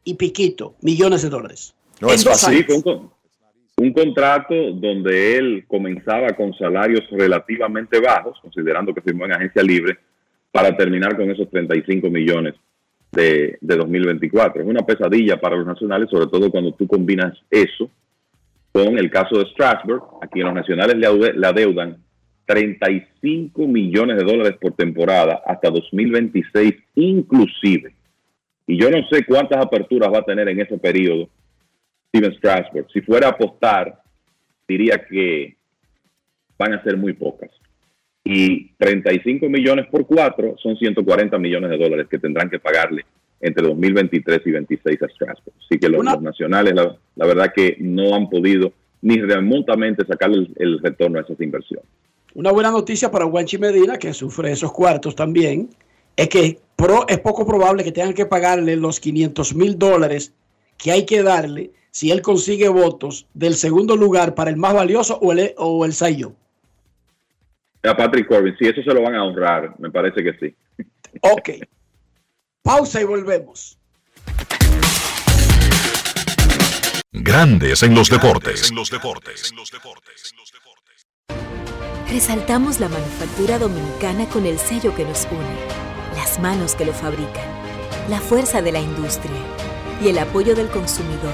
y piquito millones de dólares. No es fácil. Un, con- un contrato donde él comenzaba con salarios relativamente bajos, considerando que firmó en agencia libre, para terminar con esos 35 millones de, de 2024. Es una pesadilla para los nacionales, sobre todo cuando tú combinas eso con el caso de Strasburg. Aquí los nacionales le adeudan 35 millones de dólares por temporada hasta 2026 inclusive. Y yo no sé cuántas aperturas va a tener en ese periodo Steven Strasburg. Si fuera a apostar, diría que van a ser muy pocas. Y 35 millones por cuatro son 140 millones de dólares que tendrán que pagarle entre 2023 y 26 a Strasburg. Así que los, nacionales, la, la verdad que no han podido ni remotamente sacarle el, el retorno a esas inversiones. Una buena noticia para Juanchi Medina, que sufre esos cuartos también, es que pro, es poco probable que tengan que pagarle los 500 mil dólares que hay que darle si él consigue votos del segundo lugar para el más valioso o el, o el Sayo. A Patrick Corbin, sí, eso se lo van a ahorrar, me parece que sí. Ok. Pausa y volvemos. Grandes en los deportes. Resaltamos la manufactura dominicana con el sello que nos une, las manos que lo fabrican, la fuerza de la industria y el apoyo del consumidor,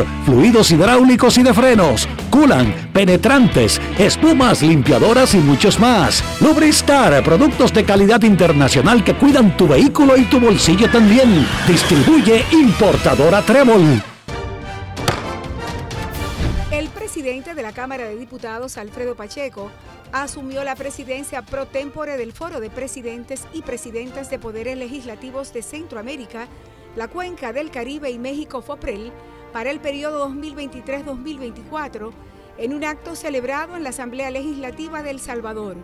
fluidos hidráulicos y de frenos, culan, penetrantes, espumas, limpiadoras y muchos más. Lubristar, productos de calidad internacional que cuidan tu vehículo y tu bolsillo también. Distribuye importadora Trébol. El presidente de la Cámara de Diputados, Alfredo Pacheco, asumió la presidencia pro tempore del Foro de Presidentes y Presidentas de Poderes Legislativos de Centroamérica, la Cuenca del Caribe y México FOPREL para el periodo 2023-2024 en un acto celebrado en la Asamblea Legislativa de El Salvador.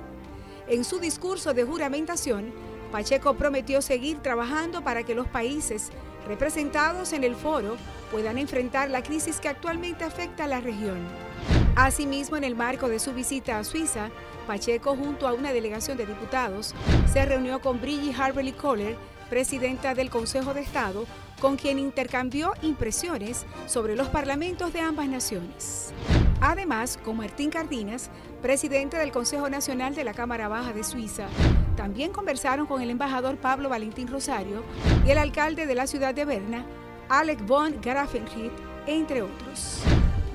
En su discurso de juramentación, Pacheco prometió seguir trabajando para que los países representados en el foro puedan enfrentar la crisis que actualmente afecta a la región. Asimismo, en el marco de su visita a Suiza, Pacheco, junto a una delegación de diputados, se reunió con Brigitte Harberly Kohler, presidenta del Consejo de Estado, con quien intercambió impresiones sobre los parlamentos de ambas naciones. Además, con Martín Cardinas, presidente del Consejo Nacional de la Cámara Baja de Suiza, también conversaron con el embajador Pablo Valentín Rosario y el alcalde de la ciudad de Berna, Alec von Grafenried, entre otros.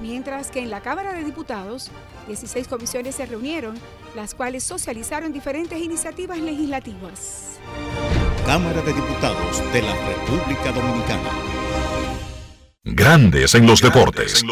Mientras que en la Cámara de Diputados, 16 comisiones se reunieron, las cuales socializaron diferentes iniciativas legislativas. Cámara de Diputados de la República Dominicana. Grandes en los deportes.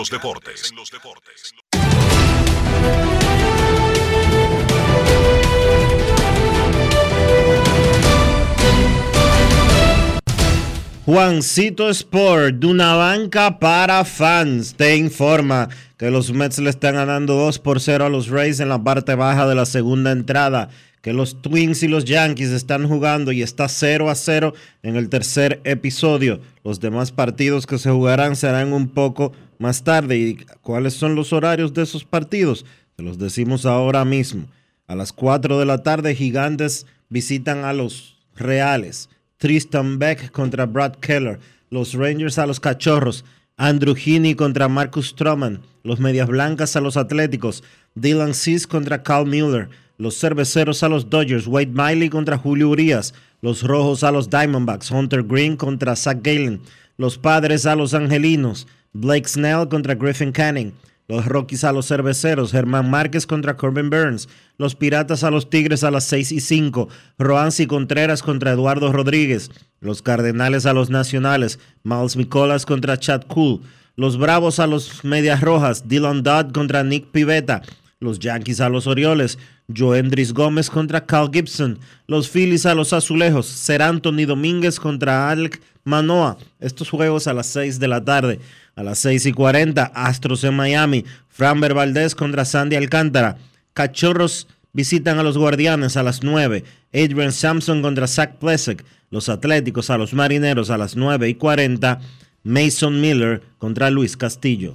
Juancito Sport, de una banca para fans, te informa que los Mets le están ganando 2 por 0 a los Rays en la parte baja de la segunda entrada, que los Twins y los Yankees están jugando y está 0 a 0 en el tercer episodio. Los demás partidos que se jugarán serán un poco más tarde. ¿Y cuáles son los horarios de esos partidos? Se los decimos ahora mismo. A las 4 de la tarde, Gigantes visitan a los Reales. Tristan Beck contra Brad Keller, los Rangers a los Cachorros, Andrew Heaney contra Marcus Stroman, los Medias Blancas a los Atléticos, Dylan Cease contra Carl Mueller, los Cerveceros a los Dodgers, Wade Miley contra Julio Urias, los Rojos a los Diamondbacks, Hunter Green contra Zach Galen, los Padres a los Angelinos, Blake Snell contra Griffin Canning, los Rockies a los Cerveceros, Germán Márquez contra Corbin Burns, los Piratas a los Tigres a las 6 y 5, Roansi Contreras contra Eduardo Rodríguez, los Cardenales a los Nacionales, Miles Micolas contra Chad Cool, los Bravos a los Medias Rojas, Dylan Dodd contra Nick Pivetta, los Yankees a los Orioles, Joendris Gómez contra Cal Gibson, los Phillies a los Azulejos, Ser Anthony Domínguez contra Alec Manoa. Estos juegos a las 6 de la tarde. A las 6 y 40, Astros en Miami, Framber Valdez contra Sandy Alcántara. Cachorros visitan a los Guardianes a las 9. Adrian Sampson contra Zach Plesek. Los Atléticos a los Marineros a las 9 y 40. Mason Miller contra Luis Castillo.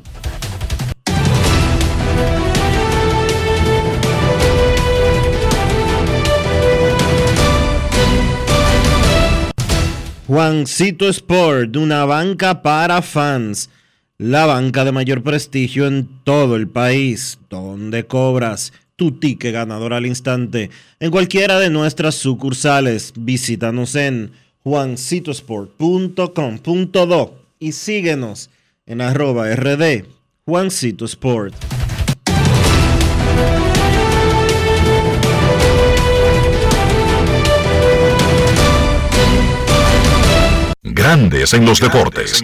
Juancito Sport, una banca para fans. la banca de mayor prestigio en todo el país, donde cobras tu ticket ganador al instante en cualquiera de nuestras sucursales. Visítanos en juancitosport.com.do y síguenos en arroba rd Juancito Sport. Grandes en los deportes.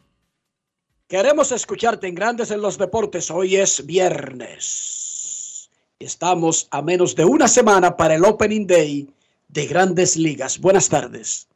Queremos escucharte en Grandes en los Deportes. Hoy es viernes. Estamos a menos de una semana para el Opening Day de Grandes Ligas. Buenas tardes.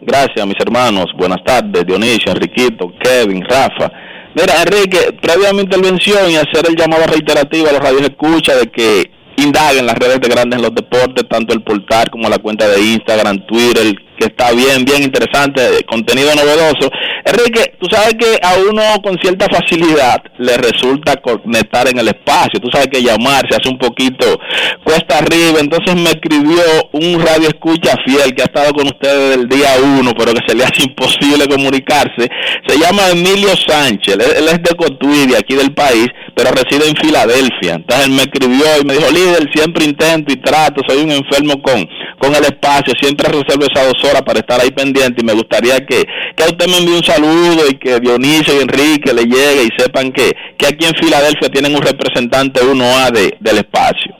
Gracias, mis hermanos. Buenas tardes, Dionisio, Enriquito, Kevin, Rafa. Mira, Enrique, previo a mi intervención y hacer el llamado reiterativo a los radios escucha de que indaguen las redes de Grandes en los Deportes, tanto el portal como la cuenta de Instagram, Twitter, que está bien, bien interesante, contenido novedoso. Enrique, tú sabes que a uno con cierta facilidad le resulta conectar en el espacio, tú sabes que llamar se hace un poquito cuesta arriba, entonces me escribió un radio escucha fiel que ha estado con ustedes desde el día uno, pero que se le hace imposible comunicarse, se llama Emilio Sánchez, él es de Cotuí, de aquí del país, pero reside en Filadelfia, entonces él me escribió y me dijo, líder, siempre intento y trato, soy un enfermo con, con el espacio, siempre reservo esas dos horas para estar ahí pendiente y me gustaría que, que a usted me envíe un saludo y que Dionisio y Enrique le llegue y sepan que, que aquí en Filadelfia tienen un representante 1A de, del espacio.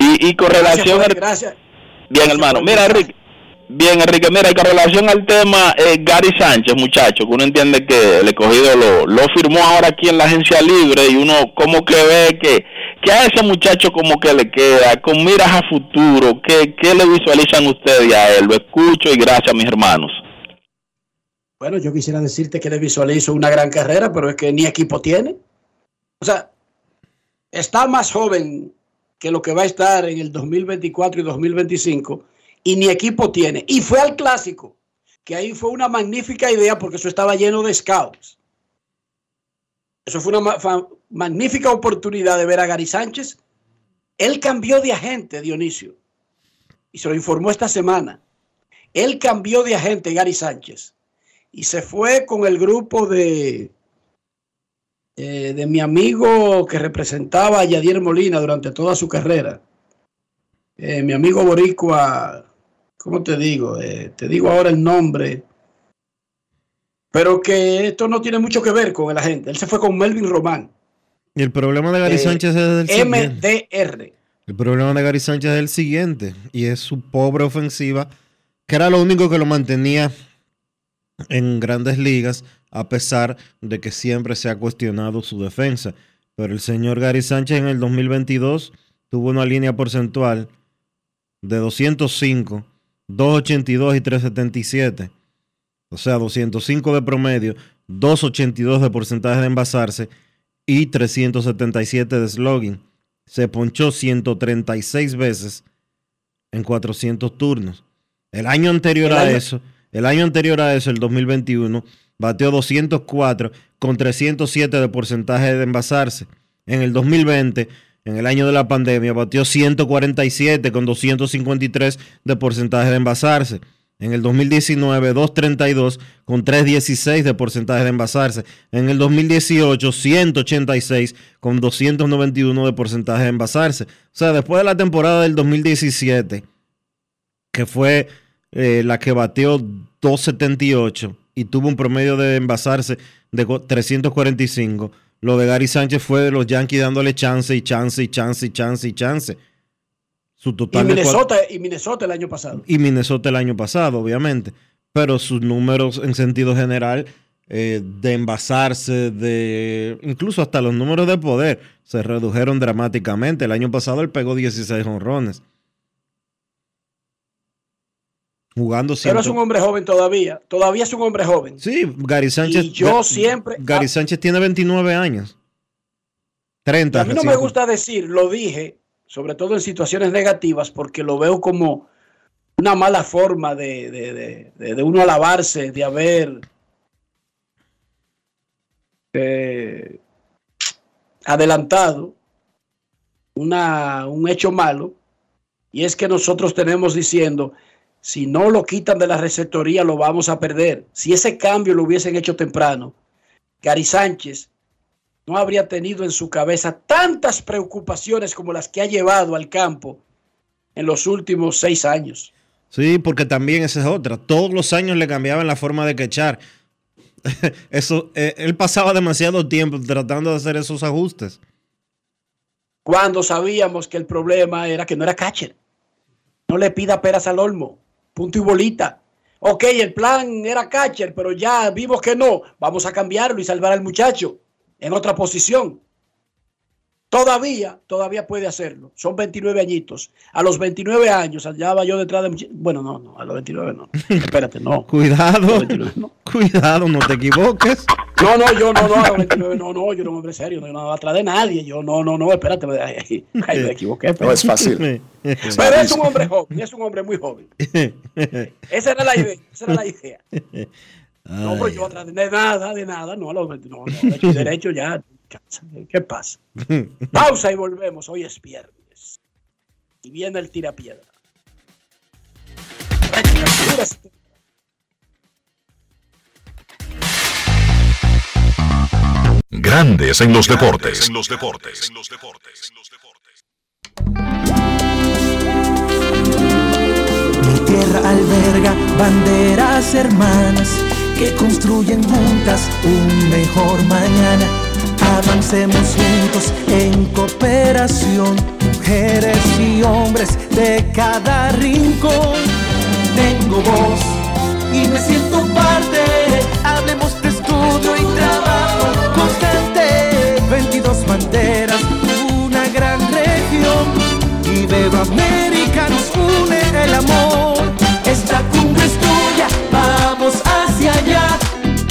Y, y con relación Gracias, gracias. Bien, hermano. Mira, Enrique. Bien, Enrique, mira, y con relación al tema eh, Gary Sánchez, muchacho, que uno entiende que el escogido lo, lo firmó ahora aquí en la agencia libre y uno como que ve que, que a ese muchacho como que le queda, con miras a futuro, ¿qué, qué le visualizan ustedes a él? Lo escucho y gracias, mis hermanos. Bueno, yo quisiera decirte que le visualizo una gran carrera, pero es que ni equipo tiene. O sea, está más joven que lo que va a estar en el 2024 y 2025 y ni equipo tiene. Y fue al clásico, que ahí fue una magnífica idea porque eso estaba lleno de scouts. Eso fue una magnífica oportunidad de ver a Gary Sánchez. Él cambió de agente, Dionisio, y se lo informó esta semana. Él cambió de agente, Gary Sánchez, y se fue con el grupo de, eh, de mi amigo que representaba a Yadier Molina durante toda su carrera. Eh, mi amigo Boricua, ¿cómo te digo? Eh, te digo ahora el nombre. Pero que esto no tiene mucho que ver con el agente. Él se fue con Melvin Román. Y el problema de Gary Eh, Sánchez es el siguiente. MDR. El problema de Gary Sánchez es el siguiente, y es su pobre ofensiva, que era lo único que lo mantenía en grandes ligas, a pesar de que siempre se ha cuestionado su defensa. Pero el señor Gary Sánchez en el 2022 tuvo una línea porcentual de 205, 282 y 377. O sea, 205 de promedio, 282 de porcentaje de envasarse y 377 de slogan. Se ponchó 136 veces en 400 turnos. El año anterior El a año- eso, el año anterior a eso, el 2021, bateó 204 con 307 de porcentaje de envasarse. En el 2020, en el año de la pandemia, batió 147 con 253 de porcentaje de envasarse. En el 2019, 232 con 316 de porcentaje de envasarse. En el 2018, 186 con 291 de porcentaje de envasarse. O sea, después de la temporada del 2017, que fue eh, la que bateó 278 y tuvo un promedio de envasarse de 345. Lo de Gary Sánchez fue de los Yankees dándole chance y chance y chance y chance y chance. Su total y, Minnesota, y Minnesota el año pasado. Y Minnesota el año pasado, obviamente. Pero sus números en sentido general eh, de envasarse, de incluso hasta los números de poder se redujeron dramáticamente. El año pasado él pegó 16 honrones. Jugando siempre. Pero es un hombre joven todavía. Todavía es un hombre joven. Sí, Gary Sánchez. Y yo siempre. Gary ah, Sánchez tiene 29 años. 30. A mí no me gusta decir, lo dije, sobre todo en situaciones negativas, porque lo veo como una mala forma de, de, de, de uno alabarse, de haber eh, adelantado una, un hecho malo, y es que nosotros tenemos diciendo, si no lo quitan de la receptoría, lo vamos a perder. Si ese cambio lo hubiesen hecho temprano, Gary Sánchez no habría tenido en su cabeza tantas preocupaciones como las que ha llevado al campo en los últimos seis años. Sí, porque también esa es otra. Todos los años le cambiaban la forma de quechar. Eso, eh, él pasaba demasiado tiempo tratando de hacer esos ajustes. Cuando sabíamos que el problema era que no era catcher. No le pida peras al olmo. Punto y bolita. Ok, el plan era catcher, pero ya vimos que no. Vamos a cambiarlo y salvar al muchacho en otra posición. Todavía, todavía puede hacerlo. Son 29 añitos. A los 29 años, allá va yo detrás de... Bueno, no, no, a los 29 no. Espérate, no. Cuidado. Cuidado, no te equivoques. No, no, yo no, no, a los 29 no, no, yo no me hombre serio, no, no, atrás de nadie. Yo no, no, no, espérate, ay, ay, me equivoqué. Pero... No es fácil. Pero es un hombre joven, es un hombre muy joven. Esa era la idea, esa era la idea. No, pero yo atrás de nada, de nada, no, a los 29, no, derecho ya ¿Qué pasa? Pausa y volvemos. Hoy es viernes. Y viene el tirapiedra. Grandes en los deportes. En los deportes. En los deportes. Mi tierra alberga banderas hermanas que construyen juntas un mejor mañana Avancemos juntos en cooperación, mujeres y hombres de cada rincón. Tengo voz y me siento parte. Hablemos de estudio y trabajo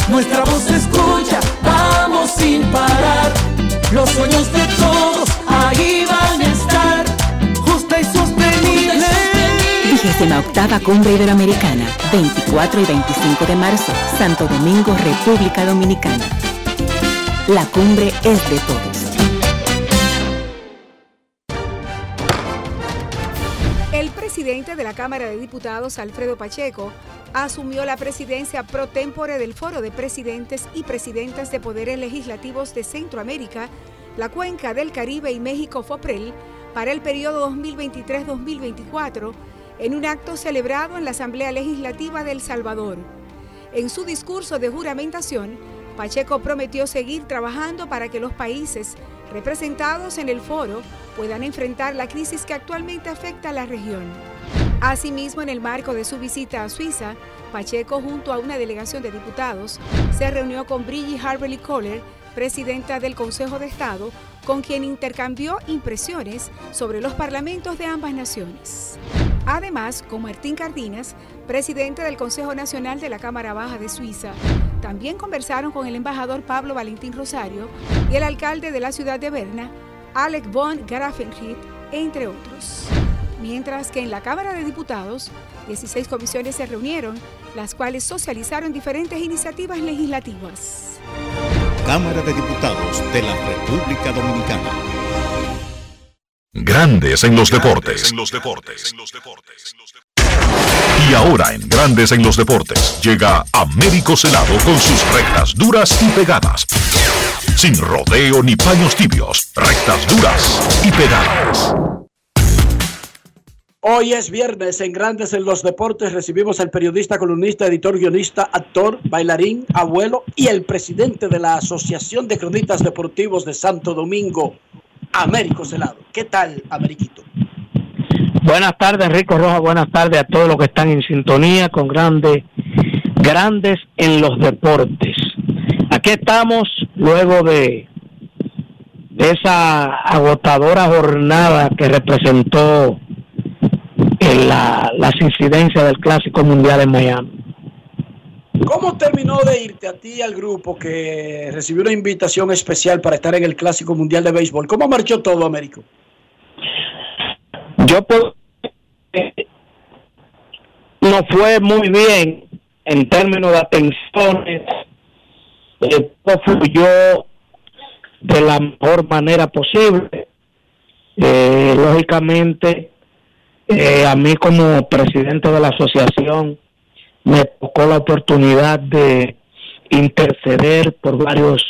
Nuestra voz se escucha sin parar. Los sueños de todos ahí van a estar. Justa y sostenible. Vigésima octava Cumbre Iberoamericana, 24 y 25 de marzo, Santo Domingo, República Dominicana. La cumbre es de todos. El presidente de la Cámara de Diputados, Alfredo Pacheco, asumió la presidencia pro tempore del Foro de Presidentes y Presidentas de Poderes Legislativos de Centroamérica, la Cuenca del Caribe y México FOPREL para el periodo 2023-2024 en un acto celebrado en la Asamblea Legislativa de El Salvador. En su discurso de juramentación, Pacheco prometió seguir trabajando para que los países representados en el foro puedan enfrentar la crisis que actualmente afecta a la región. Asimismo, en el marco de su visita a Suiza, Pacheco, junto a una delegación de diputados, se reunió con Brigitte Harberly Kohler, presidenta del Consejo de Estado, con quien intercambió impresiones sobre los parlamentos de ambas naciones. Además, con Martín Cardinas, presidente del Consejo Nacional de la Cámara Baja de Suiza, también conversaron con el embajador Pablo Valentín Rosario y el alcalde de la ciudad de Berna, Alec von Grafenried, entre otros mientras que en la Cámara de Diputados 16 comisiones se reunieron, las cuales socializaron diferentes iniciativas legislativas. Cámara de Diputados de la República Dominicana. Grandes en los deportes. En los deportes. Y ahora en Grandes en los deportes llega Américo Celado con sus rectas duras y pegadas. Sin rodeo ni paños tibios, rectas duras y pegadas. Hoy es viernes en Grandes en los Deportes. Recibimos al periodista, columnista, editor, guionista, actor, bailarín, abuelo y el presidente de la Asociación de Cronistas Deportivos de Santo Domingo, Américo Celado. ¿Qué tal, Ameriquito? Buenas tardes, Rico Roja. Buenas tardes a todos los que están en sintonía con Grandes, Grandes en los Deportes. Aquí estamos luego de, de esa agotadora jornada que representó en la, las incidencias del Clásico Mundial en Miami. ¿Cómo terminó de irte a ti y al grupo que recibió una invitación especial para estar en el Clásico Mundial de Béisbol? ¿Cómo marchó todo, Américo? Yo puedo, no fue muy bien en términos de atenciones. Todo fluyó de la mejor manera posible. Eh, lógicamente, eh, a mí como presidente de la asociación me tocó la oportunidad de interceder por varios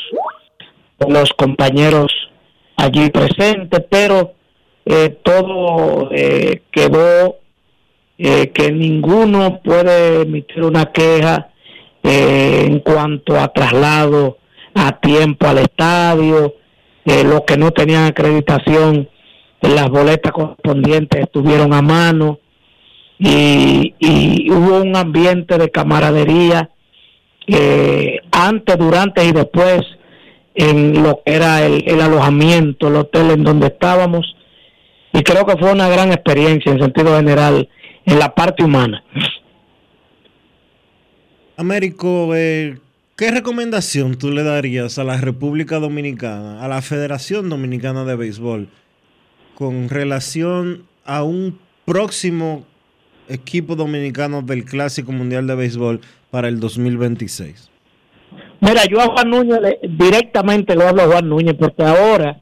de los compañeros allí presentes, pero eh, todo eh, quedó eh, que ninguno puede emitir una queja eh, en cuanto a traslado a tiempo al estadio, los que no tenían acreditación las boletas correspondientes estuvieron a mano y, hubo un ambiente de camaradería eh, antes, durante y después en lo que era el, el alojamiento, el hotel en donde estábamos y creo que fue una gran experiencia en sentido general en la parte humana. Américo, eh, ¿qué recomendación tú le darías a la República Dominicana, a la Federación Dominicana de Béisbol, con relación a un próximo equipo dominicano del Clásico Mundial de Béisbol para el 2026? Mira, yo a Juan Núñez directamente lo hablo a Juan Núñez porque ahora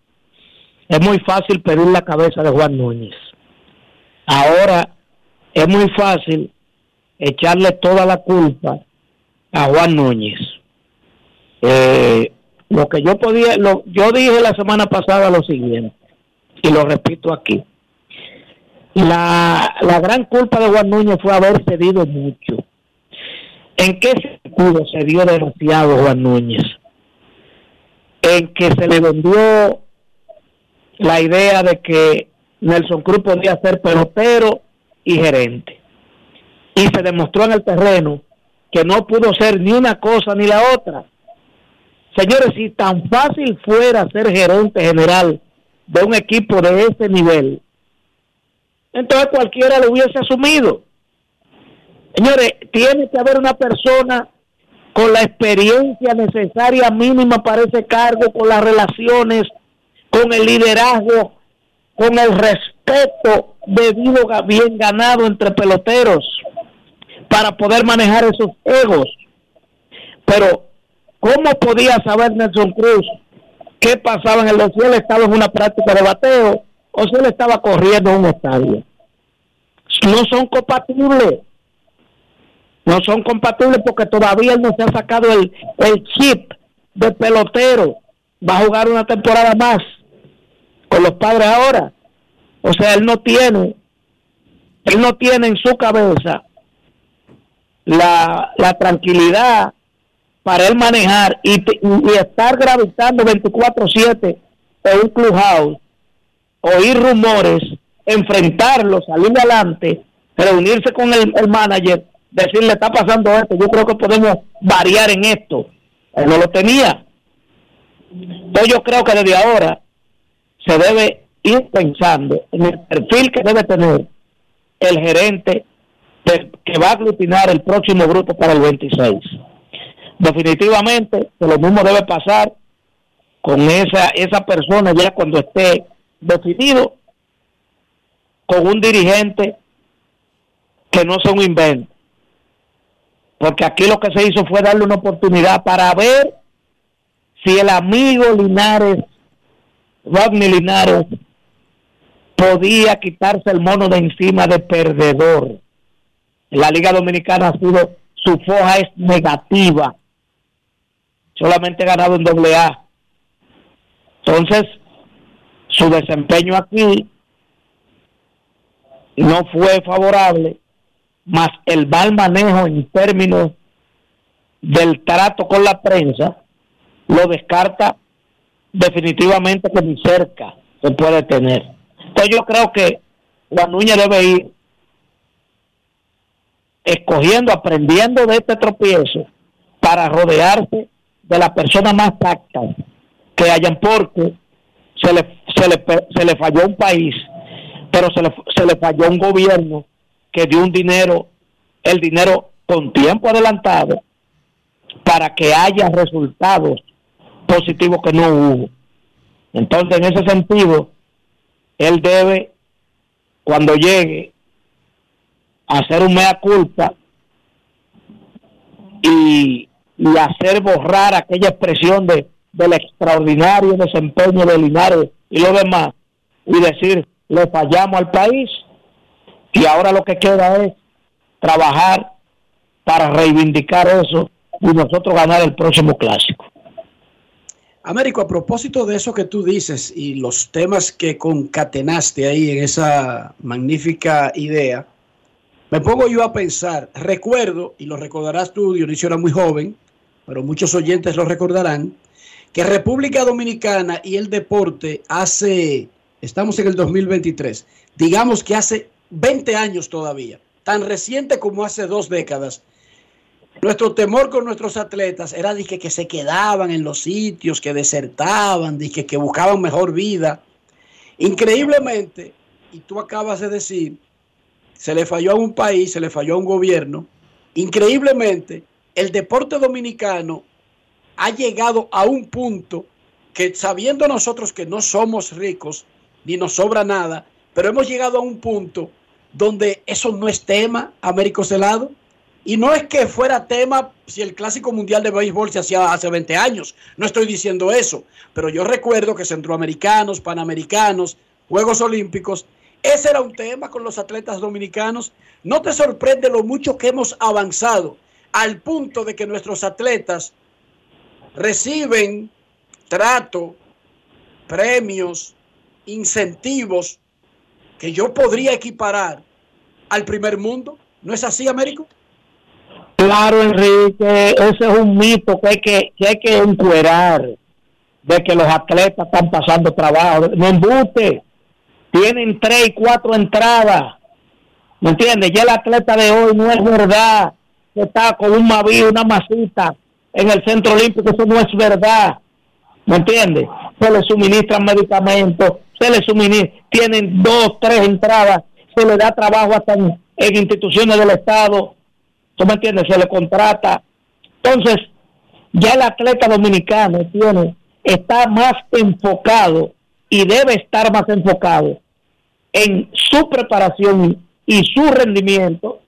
es muy fácil pedir la cabeza de Juan Núñez. Ahora es muy fácil echarle toda la culpa a Juan Núñez. Eh, lo que yo podía, lo, yo dije la semana pasada lo siguiente y lo repito aquí. La, la gran culpa de Juan Núñez fue haber cedido mucho. ¿En qué sentido se dio demasiado Juan Núñez? En que se le vendió la idea de que Nelson Cruz podía ser pelotero y gerente. Y se demostró en el terreno que no pudo ser ni una cosa ni la otra. Señores, si tan fácil fuera ser gerente general de un equipo de ese nivel, entonces cualquiera lo hubiese asumido. Señores, tiene que haber una persona con la experiencia necesaria mínima para ese cargo, con las relaciones, con el liderazgo, con el respeto debido bien ganado entre peloteros para poder manejar esos egos. Pero, ¿cómo podía saber Nelson Cruz qué pasaba en el si él estaba en una práctica de bateo o si él estaba corriendo en un estadio? No son compatibles. No son compatibles porque todavía él no se ha sacado el, el chip de pelotero. Va a jugar una temporada más con los padres ahora. O sea, él no tiene, él no tiene en su cabeza la, la tranquilidad para él manejar y, estar gravitando 24/7 en un clubhouse, oír rumores, enfrentarlos, salir adelante, reunirse con el, manager, decirle está pasando esto, yo creo que podemos variar en esto. Él no lo tenía. Entonces yo creo que desde ahora se debe ir pensando en el perfil que debe tener el gerente que va a aglutinar el próximo grupo para el 26. Definitivamente, lo mismo debe pasar con esa, esa persona ya cuando esté definido, con un dirigente que no sea un invento. Porque aquí lo que se hizo fue darle una oportunidad para ver si el amigo Linares, Rodney Linares, podía quitarse el mono de encima de perdedor. La Liga Dominicana ha sido, su foja es negativa. Solamente ha ganado en doble A. Entonces, su desempeño aquí no fue favorable, más el mal manejo en términos del trato con la prensa, lo descarta definitivamente que ni cerca se puede tener. Entonces yo creo que Juan Núñez debe ir escogiendo, aprendiendo de este tropiezo para rodearse de la persona más acta que hayan porque se le, se le, se le falló un país, pero se le, se le falló un gobierno que dio un dinero, el dinero con tiempo adelantado para que haya resultados positivos que no hubo. Entonces, en ese sentido, él debe, cuando llegue, hacer un mea culpa y, y hacer borrar aquella expresión de del extraordinario desempeño de Linares y lo demás y decir le fallamos al país y ahora lo que queda es trabajar para reivindicar eso y nosotros ganar el próximo clásico. Américo, a propósito de eso que tú dices y los temas que concatenaste ahí en esa magnífica idea, me pongo yo a pensar, recuerdo, y lo recordarás tú, Dionisio era muy joven, pero muchos oyentes lo recordarán, que República Dominicana y el deporte hace, estamos en el 2023, digamos que hace 20 años todavía, tan reciente como hace dos décadas, nuestro temor con nuestros atletas era de que, se quedaban en los sitios, que desertaban, de que, que buscaban mejor vida. Increíblemente, y tú acabas de decir, se le falló a un país, se le falló a un gobierno. Increíblemente, el deporte dominicano ha llegado a un punto que sabiendo nosotros que no somos ricos, ni nos sobra nada, pero hemos llegado a un punto donde eso no es tema, Américo Celado. Y no es que fuera tema si el Clásico Mundial de Béisbol se hacía hace 20 años, no estoy diciendo eso, pero yo recuerdo que centroamericanos, panamericanos, Juegos Olímpicos, ese era un tema con los atletas dominicanos. ¿No te sorprende lo mucho que hemos avanzado al punto de que nuestros atletas reciben trato, premios, incentivos que yo podría equiparar al primer mundo? ¿No es así, Américo? Claro, Enrique, ese es un mito que hay que, que hay que encuerar de que los atletas están pasando trabajo. No embute, tienen tres y cuatro entradas. ¿Me entiendes? Ya el atleta de hoy no es verdad que está con un maví, una masita en el centro olímpico, eso no es verdad. ¿Me entiendes? Se le suministran medicamentos, se le suministran, tienen dos, tres entradas, se le da trabajo hasta en, instituciones del Estado ¿Tú me entiendes? Se le contrata. Entonces, ya el atleta dominicano tiene, está más enfocado y debe estar más enfocado en su preparación y su rendimiento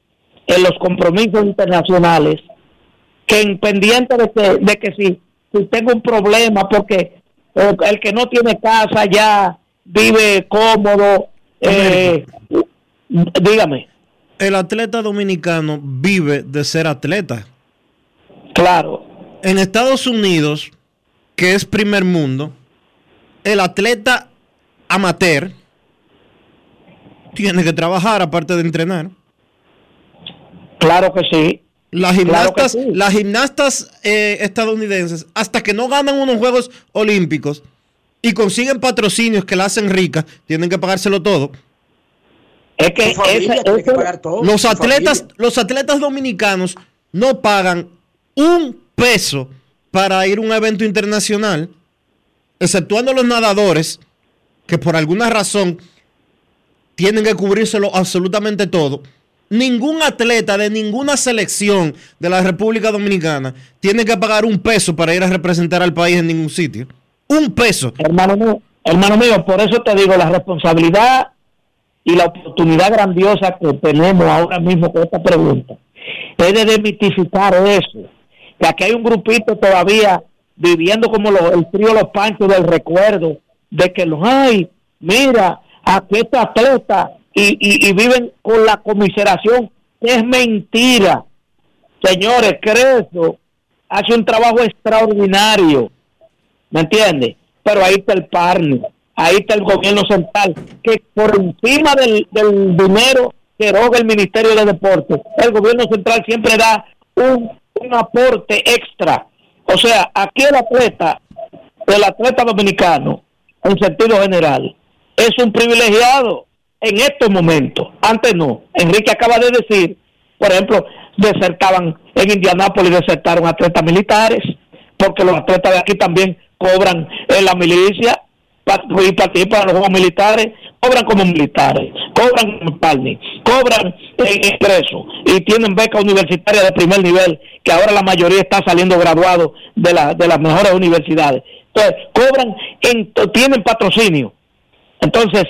en los compromisos internacionales que en pendiente de que, de que si, si tengo un problema porque el que no tiene casa ya vive cómodo, eh, dígame el atleta dominicano vive de ser atleta. Claro. En Estados Unidos, que es primer mundo, el atleta amateur tiene que trabajar aparte de entrenar. Claro que sí. Las gimnastas, las gimnastas eh, estadounidenses, hasta que no ganan unos Juegos Olímpicos y consiguen patrocinios que la hacen rica, tienen que pagárselo todo. Es que, los atletas, los atletas dominicanos no pagan un peso para ir a un evento internacional, exceptuando los nadadores, que por alguna razón tienen que cubrírselo absolutamente todo. Ningún atleta de ninguna selección de la República Dominicana tiene que pagar un peso para ir a representar al país en ningún sitio. Un peso. Hermano mío, hermano mío, por eso te digo, la responsabilidad y la oportunidad grandiosa que tenemos ahora mismo con esta pregunta es de demitificar eso, que aquí hay un grupito todavía viviendo como el frío los panchos del recuerdo de que los hay, mira, aquí está atleta y, y, viven con la comiseración, es mentira. Señores, Creso hace un trabajo extraordinario, ¿me entiendes? Pero ahí está el partner, ahí está el gobierno central, que por encima del, dinero que eroga el Ministerio de Deportes, el gobierno central siempre da un, un aporte extra. O sea, aquí el atleta, el atleta dominicano, en sentido general, es un privilegiado en estos momentos. Antes no. Enrique acaba de decir, por ejemplo, desertaban en Indianápolis, desertaron atletas militares, porque los atletas de aquí también cobran en la milicia y participan en los juegos militares, cobran como militares, cobran como partner, cobran en expreso y tienen beca universitaria de primer nivel, que ahora la mayoría está saliendo graduado de, la, de las mejores universidades. Entonces, cobran, en, tienen patrocinio. Entonces,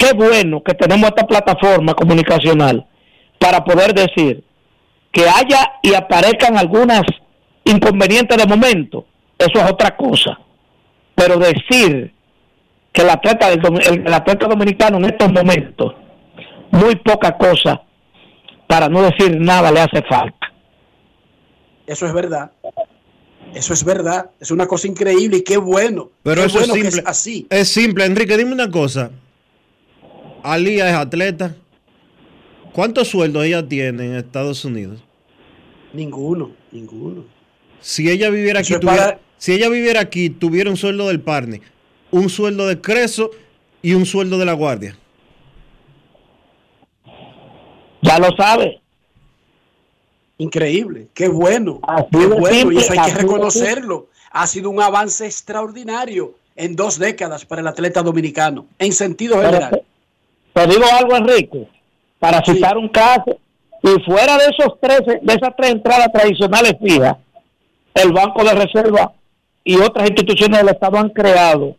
qué bueno que tenemos esta plataforma comunicacional para poder decir que haya y aparezcan algunas inconvenientes de momento, eso es otra cosa. Pero decir que el atleta, del, el, atleta dominicano en estos momentos, muy poca cosa, para no decir nada, le hace falta. Eso es verdad. Eso es verdad. Es una cosa increíble y qué bueno. Pero qué eso bueno es que simple. es así. Es simple, Enrique, dime una cosa. Alía es atleta. ¿Cuántos sueldos ella tiene en Estados Unidos? Ninguno, ninguno. Si ella viviera aquí, tuviera, para- si ella viviera aquí, tuviera un sueldo del Parne, un sueldo de Creso y un sueldo de la Guardia. Ya lo sabe. Increíble, qué bueno, qué bueno, y eso hay que reconocerlo. Ha sido un avance extraordinario en dos décadas para el atleta dominicano, en sentido Pero general. Te, digo algo, Enrique, para citar un caso, y fuera de esos tres, de esas tres entradas tradicionales fijas, el Banco de Reserva y otras instituciones del Estado han creado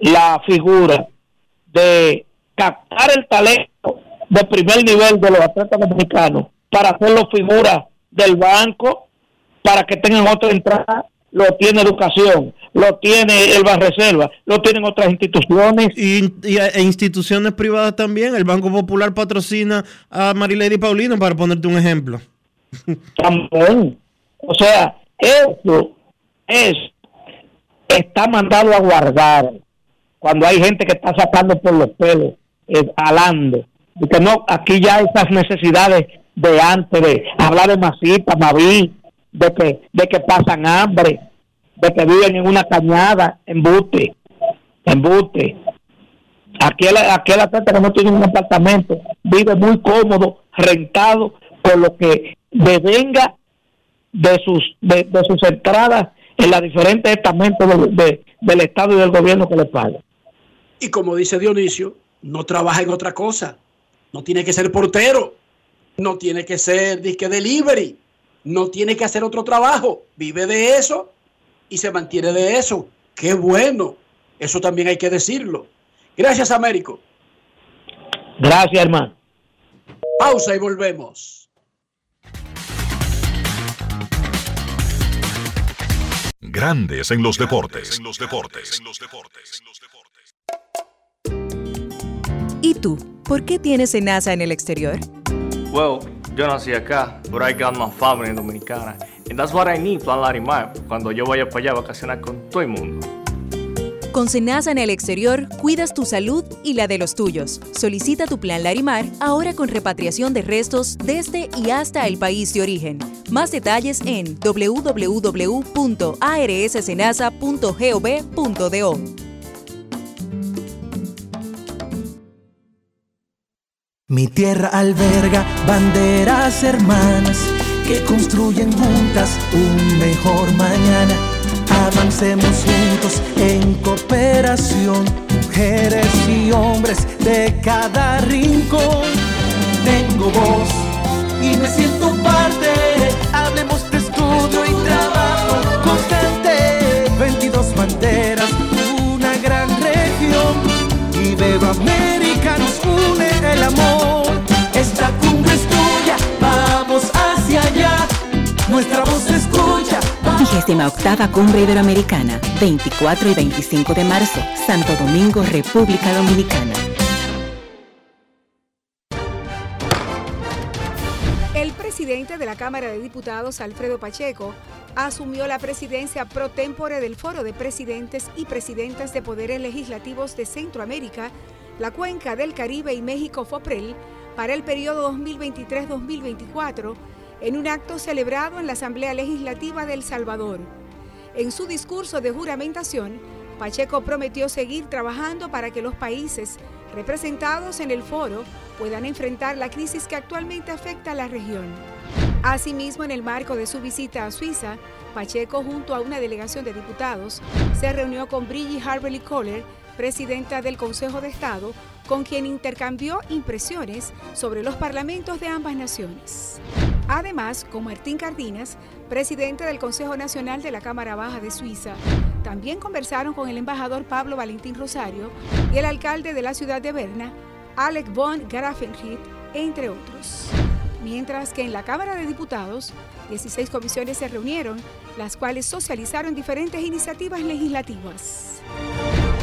la figura de captar el talento de primer nivel de los atletas dominicanos para hacerlo figura del banco, para que tengan otra entrada, lo tiene educación, lo tiene el Banreserva, lo tienen otras instituciones. Y, y- e instituciones privadas también. El Banco Popular patrocina a Marilady Paulino, para ponerte un ejemplo. También. O sea, eso es, está mandado a guardar cuando hay gente que está sacando por los pelos, eh, alando. Y que no, aquí ya esas necesidades de antes, de hablar de masita, maví, de que, de que pasan hambre, de que viven en una cañada, embute, embute. Aquí el, aquí el atleta que no tiene un apartamento, vive muy cómodo, rentado, con lo que devenga de sus de, de sus entradas en los diferentes estamentos de- de- del Estado y del gobierno que le pagan. Y como dice Dionisio, no trabaja en otra cosa. No tiene que ser portero, no tiene que ser disque delivery, no tiene que hacer otro trabajo. Vive de eso y se mantiene de eso. Qué bueno. Eso también hay que decirlo. Gracias, Américo. Gracias, hermano. Pausa y volvemos. Grandes en los deportes. los deportes. ¿Y tú? ¿Por qué tienes NASA en el exterior? Well, yo nací acá, but I got my family dominicana. And that's what I need, Plan Larimar, cuando yo vaya para allá a vacacionar con todo el mundo. Con Senasa en el exterior, cuidas tu salud y la de los tuyos. Solicita tu plan Larimar ahora con repatriación de restos desde y hasta el país de origen. Más detalles en www.arssenasa.gov.do. Mi tierra alberga banderas hermanas que construyen juntas un mejor mañana. Avancemos juntos en cooperación, mujeres y hombres de cada rincón. Tengo voz y me siento parte. Hablemos de estudio y trabajo constante. 38 Cumbre Iberoamericana, 24 y 25 de marzo, Santo Domingo, República Dominicana. El presidente de la Cámara de Diputados, Alfredo Pacheco, asumió la presidencia pro tempore del Foro de Presidentes y Presidentas de Poderes Legislativos de Centroamérica, la Cuenca del Caribe y México FOPREL para el periodo 2023-2024 en un acto celebrado en la Asamblea Legislativa de El Salvador. En su discurso de juramentación, Pacheco prometió seguir trabajando para que los países representados en el foro puedan enfrentar la crisis que actualmente afecta a la región. Asimismo, en el marco de su visita a Suiza, Pacheco, junto a una delegación de diputados, se reunió con Brigitte Harberly Kohler, presidenta del Consejo de Estado, con quien intercambió impresiones sobre los parlamentos de ambas naciones. Además, con Martín Cardinas, presidente del Consejo Nacional de la Cámara Baja de Suiza, también conversaron con el embajador Pablo Valentín Rosario y el alcalde de la ciudad de Berna, Alec von Grafenried, entre otros. Mientras que en la Cámara de Diputados, 16 comisiones se reunieron, las cuales socializaron diferentes iniciativas legislativas.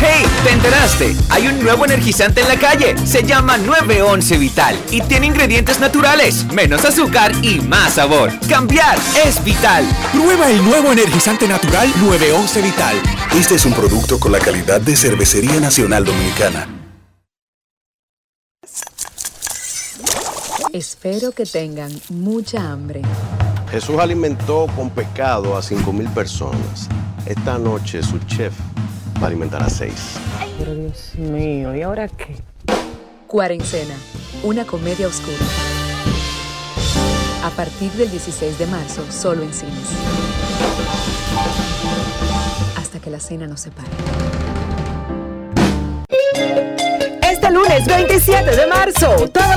¡Hey! ¿Te enteraste? Hay un nuevo energizante en la calle. Se llama 911 Vital y tiene ingredientes naturales, menos azúcar y más sabor. Cambiar es vital. Prueba el nuevo energizante natural 911 Vital. Este es un producto con la calidad de Cervecería Nacional Dominicana. Espero que tengan mucha hambre. Jesús alimentó con pescado a cinco mil personas. Esta noche su chef va a alimentar a seis. Pero Dios mío, ¿y ahora qué? Cuarencena, una comedia oscura. A partir del 16 de marzo, solo en cines. Hasta que la cena nos separe. Este lunes 27 de marzo, toda